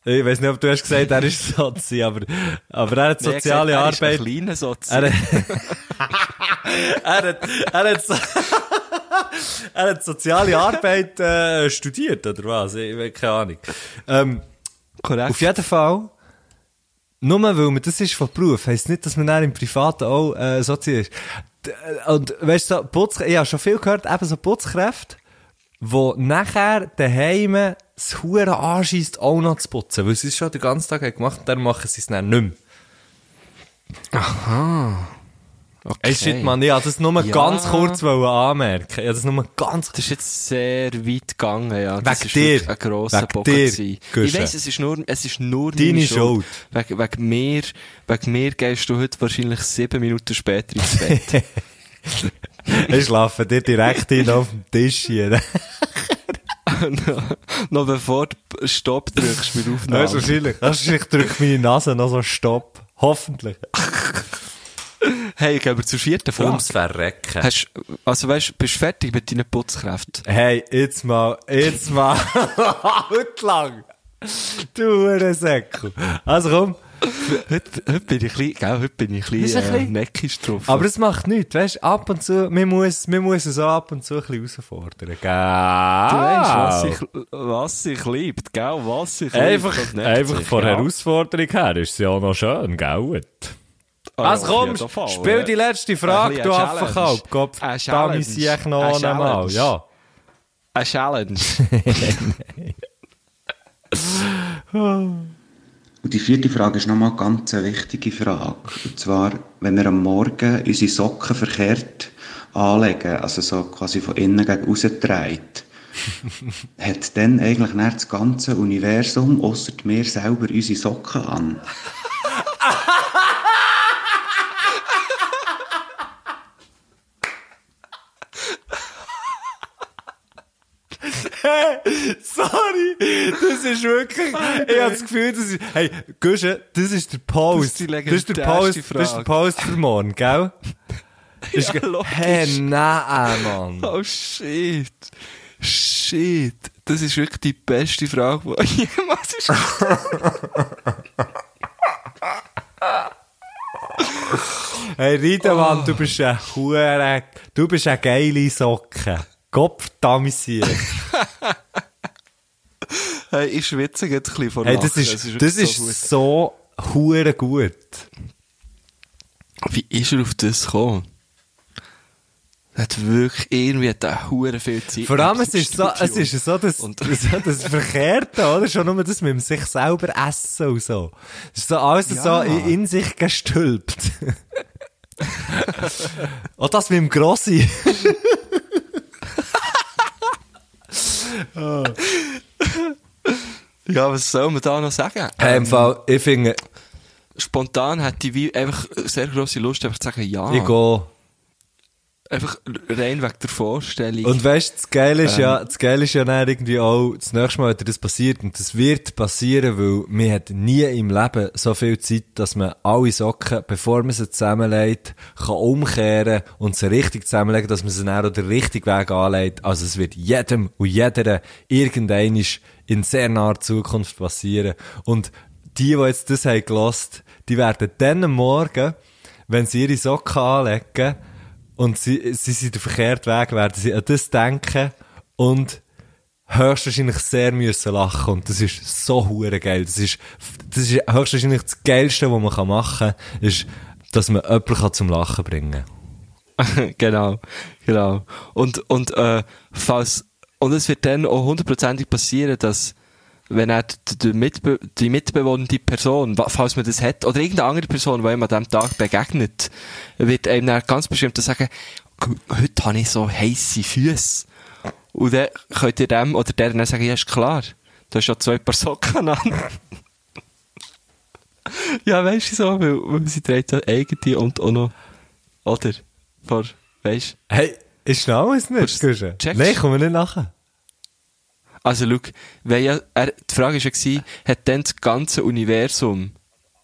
Ich weiß nicht, ob du hast gesagt, er ist Sozi, aber, aber er hat Nee, er soziale gesagt, er ist Arbeit. ein kleiner Sozi. Er, er hat, er hat, so, er hat soziale Arbeit äh, studiert, oder was? Ich weiß keine Ahnung. Ähm, Korrekt. auf jeden Fall, nur weil man das ist von Beruf, heisst nicht, dass man dann im Privaten auch äh, Sozi ist. Äh, Und weißt du, so, Putz, ich habe schon viel gehört, eben so Putzkräfte, wo nachher daheim das Huren anschießt, auch noch zu putzen. Weil sie es schon den ganzen Tag haben gemacht haben, dann machen sie es dann nicht mehr. Okay. Ey, shit, Mann, ich wollte das nur Ja. ganz kurz anmerken. Ich wollte das nur ganz Das ist jetzt sehr weit gegangen, ja. Das Wegen ist dir. ein grosser Wegen Bock. Ich weiss, es ist nur, es ist nur Deine meine Schuld. Wegen, wegen mir, wegen mir gehst du heute wahrscheinlich sieben Minuten später ins Bett. Ich schlafe dir direkt hin auf dem Tisch hier. noch, bevor du Stopp drückst mit Das ist Aufnahme. wahrscheinlich. Ist, ich drücke meine Nase noch so Stopp. Hoffentlich. Hey, gehen wir zur vierten Frage. Ums Verrecken. Hast, also weißt, bist du fertig mit deinen Putzkräften? Hey, jetzt mal, jetzt mal. Haut lang. Du Hurensäckel. Also komm. Heute, heute bin ich ein bisschen, gell, heute bin ich ein ist ein bisschen, äh, bisschen- neckisch drauf. Aber es macht nichts, weißt ab und zu, man muss, man muss es auch ab und zu ein bisschen herausfordern, gell? Du weißt, was ich, was ich liebt, gell? Was ich Einfach, liebt, einfach sich, von ja. Herausforderung her ist es ja auch noch schön, gell? Ah, Also komm, Fall, spiel die letzte Frage, bisschen du eine Challenge. Affenkalb. Kopf, Eine da muss ich noch einmal, ja. Eine Challenge. Und die vierte Frage ist nochmal ganz eine wichtige Frage. Und zwar, wenn wir am Morgen unsere Socken verkehrt anlegen, also so quasi von innen gegen außen dreht, hat dann eigentlich dann das ganze Universum, ausser wir selber, unsere Socken an? Sorry, das ist wirklich, ich habe das Gefühl, das ist, hey, Gusche, das ist der Post. Das ist die Das ist der Post, das ist der Frage. Post für morgen, gell? Ist Ja, logisch. Hey, nein, Mann. Oh shit. Shit. Das ist wirklich die beste Frage, die jemals ist. Hey, Rita, Mann, du bist ein Hure, du bist eine geile Socke. Kopf, Damisier. Hey, ich schwitze jetzt ein bisschen vor Hey, das ist, Es wirklich das ist so gut. so hure gut. Wie ist er auf das gekommen? hat wirklich irgendwie hat hure viel Zeit. Vor allem, es ist so, es ist so das, Und- so das Verkehrte, oder? Schon nur das mit dem sich selber essen und so. Es ist so alles so Ja. in, in sich gestülpt. Auch das mit dem Grossi. Ja, was soll man da noch sagen? Hey, Im Fall, ich finde, Spontan hätte ich einfach sehr grosse Lust, einfach zu sagen, ja. ich gehe. Einfach rein wegen der Vorstellung. Und weißt du, das Geile ist Ähm. ja, das Geile ist ja dann irgendwie auch, das nächste Mal, wenn das passiert, und das wird passieren, weil man hat nie im Leben so viel Zeit, dass man alle Socken, bevor man sie zusammenlegt, kann umkehren und sie richtig zusammenlegen, dass man sie dann auch den richtigen Weg anlegt. Also es wird jedem und jeder irgendein in sehr naher Zukunft passieren. Und die, die jetzt das haben gelost, die werden dann am Morgen, wenn sie ihre Socken anlegen, und sie, sie sind den verkehrten Weg, werden sie an das denken und höchstwahrscheinlich sehr müssen lachen. Und das ist so hure geil. Das ist, das ist höchstwahrscheinlich das Geilste, was man machen kann, ist, dass man jemanden kann zum Lachen bringen genau, genau. Und, und, äh, falls, und es wird dann auch hundertprozentig passieren, dass, wenn er die, Mitbe die mitbewohnende Person, falls man das hat, oder irgendeine andere Person, die ihm an diesem Tag begegnet, wird einem dann ganz bestimmt sagen, «Gu- heute habe ich so heisse Füße. Und dann könnt ihr dem oder der dann sagen, ja, ist klar, du hast ja zwei Paar Socken an. ja, weißt du so, weil, weil sie trägt so eigene und auch noch, oder, vor, weißt Hey, ist schnell es nicht, checkst- Nein, kommen wir nicht nachher. Also, schau, wenn ja, er, die Frage war ja, hat dann das ganze Universum,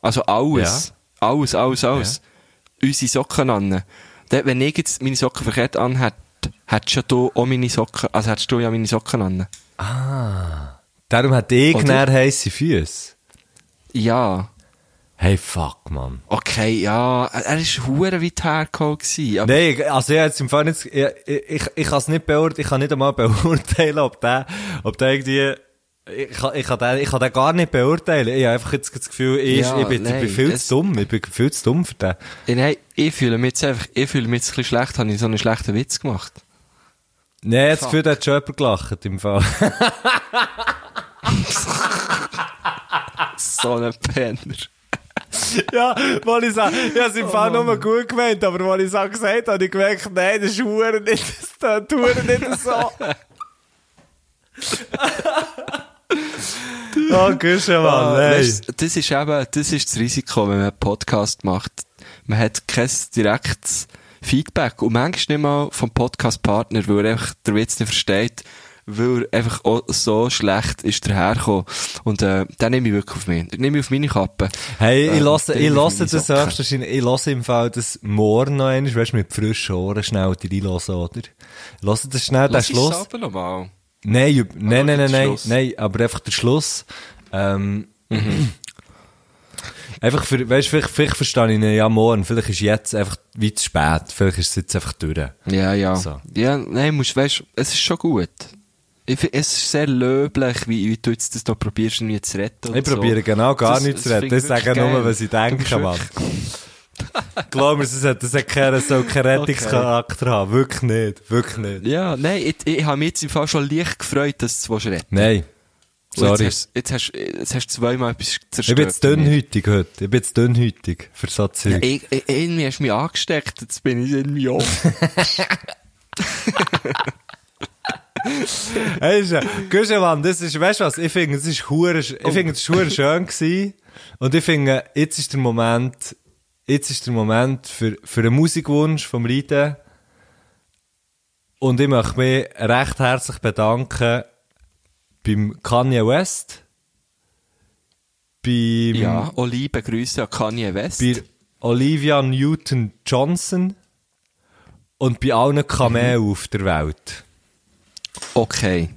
also alles, alles, alles, alles, unsere Socken an. Dann, wenn ich jetzt meine Socken verkehrt an hätte, hättest ja du auch meine Socken, also hättest du ja meine Socken an. Darum hat ich näher heisse Füße. Ja. Hey, fuck, man. Okay, ja, er ist hure weit hergekommen gewesen, aber Nein, also ja, jetzt im Fall nicht, ich, ich, ich, ich kann es nicht beurteilen, ich kann nicht einmal beurteilen, ob der, ob der irgendwie, ich kann, ich kann den, ich kann den gar nicht beurteilen. Ich habe einfach jetzt das Gefühl, ich, Ja, ich, bin, ich nein, bin viel es- zu dumm, ich bin viel zu dumm für den. Ja, nein, ich fühle mich jetzt einfach, ich fühle mich jetzt ein bisschen schlecht, habe ich so einen schlechten Witz gemacht. Nein, jetzt hat schon jemand gelacht, im Fall. So ein Penner. ja, weil ich sage, habe es im Fall nur gut gemeint, aber weil ich es auch gesagt habe, habe ich gemerkt, nein, das ist Huren nicht, das tut nicht so. oh, Güsche, Mann, nein. Weisst, das ist eben, das ist das Risiko, wenn man einen Podcast macht. Man hat kein direktes Feedback und manchmal nicht mal vom Podcast-Partner, weil er einfach den Witz nicht versteht, weil er einfach auch so schlecht ist dahergekommen. Und, äh, den nehme ich wirklich auf mich. Den nehme ich auf meine Kappe. Hey, ich Äh, lasse, den ich lasse das höchstwahrscheinlich, ich lasse im Fall das morgen noch einmal, weißt du, mit frischen Ohren schnell die reinlassen, oder? Ich lasse das schnell, den Lass es Schluss. aber noch mal. Nein, nein, nein, nein, den nein, nein, aber einfach der Schluss. Ähm, einfach für, weißt vielleicht, vielleicht verstehe ich ihn ja morgen, vielleicht ist jetzt einfach wie zu spät, vielleicht ist es jetzt einfach durch. Ja, ja. So. Ja, nein, musst, weißt, es ist schon gut. Ich es ist sehr löblich, wie, wie du jetzt das noch probierst, irgendwie zu retten. Ich probiere so. genau gar Das- nichts zu retten, ich ich sage wirklich nur, geil. was ich denke, Mann. Glaub mir, das hat, das hat keinen, so keinen Rettungscharakter haben, wirklich nicht, wirklich nicht. Ja, nein, ich, ich habe mich jetzt im Fall schon leicht gefreut, dass du es retten Nein, sorry. Jetzt hast, jetzt, hast, jetzt hast du zweimal etwas Ich zerstört. bin jetzt dünnhütig heute. Ich bin jetzt dünnhütig für so Zeug. Ich, ich, irgendwie hast du mich angesteckt, jetzt bin ich irgendwie auch. Hey, Mann, das ist, weißt du was, ich finde, es ist hure, ich finde, es ist schön gewesen. Und ich finde, jetzt ist der Moment, jetzt ist der Moment für, für einen Musikwunsch vom Reiten. Und ich möchte mich recht herzlich bedanken beim Kanye West, beim, ja, auch liebe Grüße an Kanye West. bei Olivia Newton-Johnson und bei allen Kamelen auf der Welt. Okay.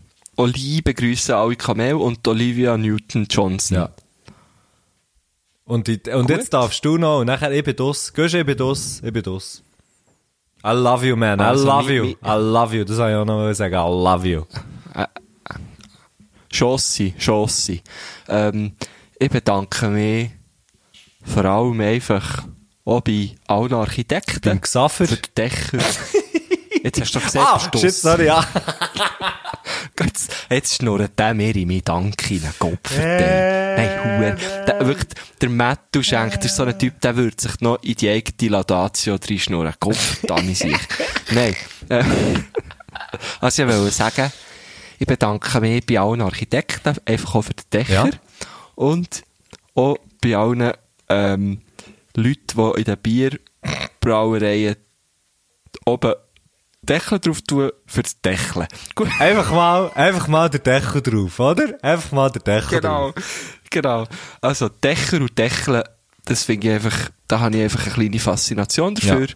Grüße an alle Kamel und Olivia Newton-Johnson. Ja. Und, die, und jetzt darfst du noch, und nachher, ich bin das. Gehst ich bin das, ich bin das. I love you, man. I Also, love mi- you. mi- I love you. Das soll ich auch noch sagen. I love you. Chossi, Chossi. Ähm, ich bedanke mich vor allem einfach auch bei allen Architekten. Beim Gesaffer. Für die Dächer. Jetzt hast du gesagt, Ah, Stuss. shit, sorry, ja. Jetzt, jetzt schnurrt der mir in meinen Dank hinein, Kopf. Äh. Nein, Huer. Der, wirklich, der Mattu schenkt, ist so ein Typ, der würde sich noch in die eigene Laudatio reinschnurren. Kopf, da sich. Nein. Äh, was ich wollte sagen, ich bedanke mich bei allen Architekten, einfach auch für die Dächer. Ja. Und auch bei allen, ähm, Leuten, die in den Bierbrauereien oben Deckel drauf tun für das Deckeln. Gut. Einfach mal, einfach mal der Deckel drauf, oder? Einfach mal der Deckel Genau, drauf. genau. Also Dächer und Deckeln, das finde ich einfach, da habe ich einfach eine kleine Faszination dafür.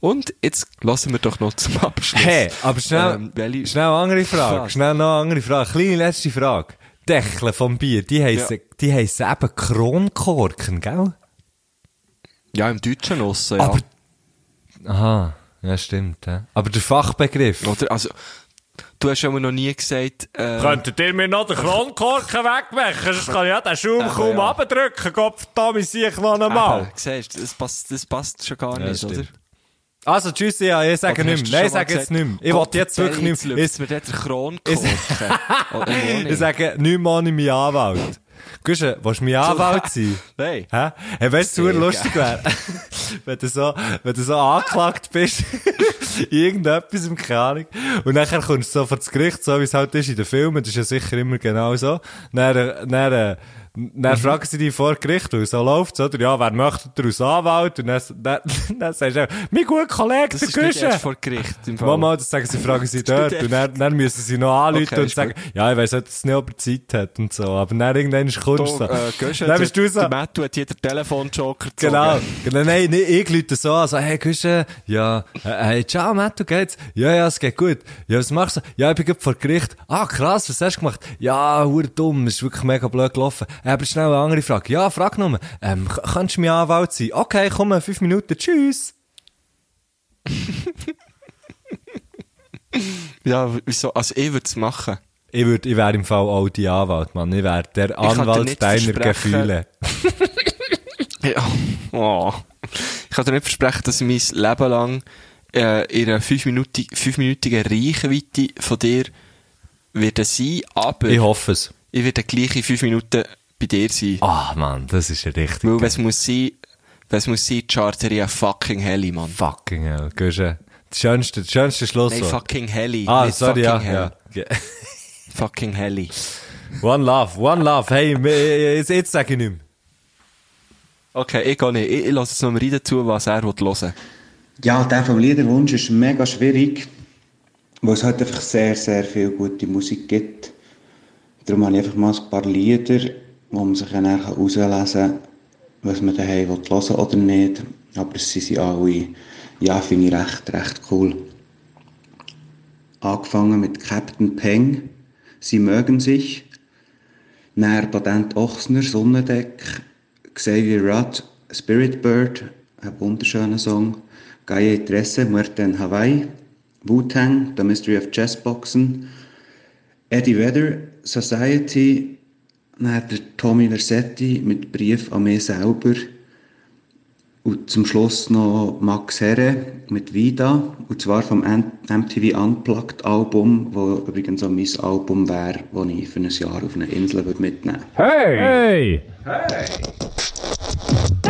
Und jetzt lassen wir doch noch zum Abschluss. Hey, aber schnell, Ähm, schnell andere Frage. Frage. Schnell noch andere Frage. Kleine letzte Frage. Deckel vom Bier, die heissen, die heissen eben Kronkorken, gell? Ja, im Deutschen aussen, ja. Aber- Aha, ja stimmt, ja. Aber der Fachbegriff. Oder, also, du hast ja noch nie gesagt, äh, Könntet ihr mir noch den Kronkorken wegmachen? Sonst kann ich ja den Schaum kaum ja. abdrücken. Gott, da sehe ich noch einmal. siehst, das passt, das passt schon gar Ja, nicht, oder? stimmt. Also, tschüss, ja, ich sage Oder nicht mehr. du Nein, ich sage jetzt nicht mehr. Ich will jetzt wirklich nicht mehr. Jetzt mir der Kronkorken. Oder Ich, sage nicht mehr ohne meinen Anwalt. Guschen, willst du mein Anwalt sein? Nein. Hä? Hey, weißt du, lustig wäre? wenn du so, wenn du so angeklagt bist, irgendetwas im Ahnung, und nachher kommst du so vor das Gericht, so wie es halt ist in den Filmen, das ist ja sicher immer genau so, dann, äh, dann, äh, dann fragen sie dich vor Gericht, weil so läuft's, oder? Ja, wer möchte der als Anwalt? Und dann, dann, dann sagst du, auch, mein guter Kollege, Das der ist nicht erst vor Gericht, im Fall. Mama, das sagen sie, fragen sie dort. und dann, dann müssen sie noch anrufen Okay, und sagen, ja, ich weiss nicht, dass es nicht über Zeit hat und so. Aber dann irgendwann ist Kunst so. Du, äh, dann bist du so, der Mattu hat hier den Telefonjoker gezogen. genau. genau. Nein, nicht, ich lüte so an, so, hey, Guschen, ja, äh, hey, ciao, Matt, du geht's? Ja, ja, es geht gut. Ja, was machst du? Ja, ich bin gerade vor Gericht. Ah, krass, was hast du gemacht? Ja, hure dumm, ist wirklich mega blöd gelaufen. Äh, Aber schnell eine andere Frage. Ja, frag nur, ähm, kannst du mir Anwalt sein? Okay, komm, fünf Minuten, tschüss. Ja, wieso? Also, ich würde es machen. Ich würd, ich wäre im Fall auch die Anwalt, Mann. Ich wäre der Anwalt deiner Gefühle. Ja. Oh. Ich kann dir nicht versprechen, dass ich mein Leben lang äh, in einer fünfminütigen, fünfminütigen Reichweite von dir werde sein, aber Ich hoffe es. ich werde gleich in fünf Minuten bei dir sein. Ah, Mann, das ist ja richtig. Weil, geil. was muss sein, was muss sein, charter ich einen fucking Heli, Mann. Fucking hell, Guschen. Das schönste, das schönste Schluss. Nein, fucking Heli. Ah, sorry, ja, fucking Hell. ja. Fucking Heli. One love, one love. Hey, jetzt sage ich nicht mehr. Okay, ich gehe nicht. Ich, ich lasse jetzt noch mal rein zu, was er hören will. Ja, der vom Liederwunsch ist mega schwierig, weil es halt einfach sehr, sehr viel gute Musik gibt. Darum habe ich einfach mal ein paar Lieder, wo man sich dann herauslesen kann, was man daheim will hören oder nicht. Aber sie sind alle, ja, finde ich recht, recht cool. Angefangen mit Captain Peng, Sie mögen sich. Dann Patent Ochsner, Sonnendeck, Xavier Rudd, Spirit Bird, ein wunderschöner Song. Gaia Tresse, Muerte en Hawaii. Wu-Tang, The Mystery of Chessboxen. Eddie Vedder, Society. Dann der Tommy Versetti mit Brief an mich selber. Und zum Schluss noch Max Herre mit Vida. Und zwar vom MTV Unplugged Album, wo übrigens auch mein Album wäre, das ich für ein Jahr auf eine Insel mitnehmen würde. Hey! Du, du,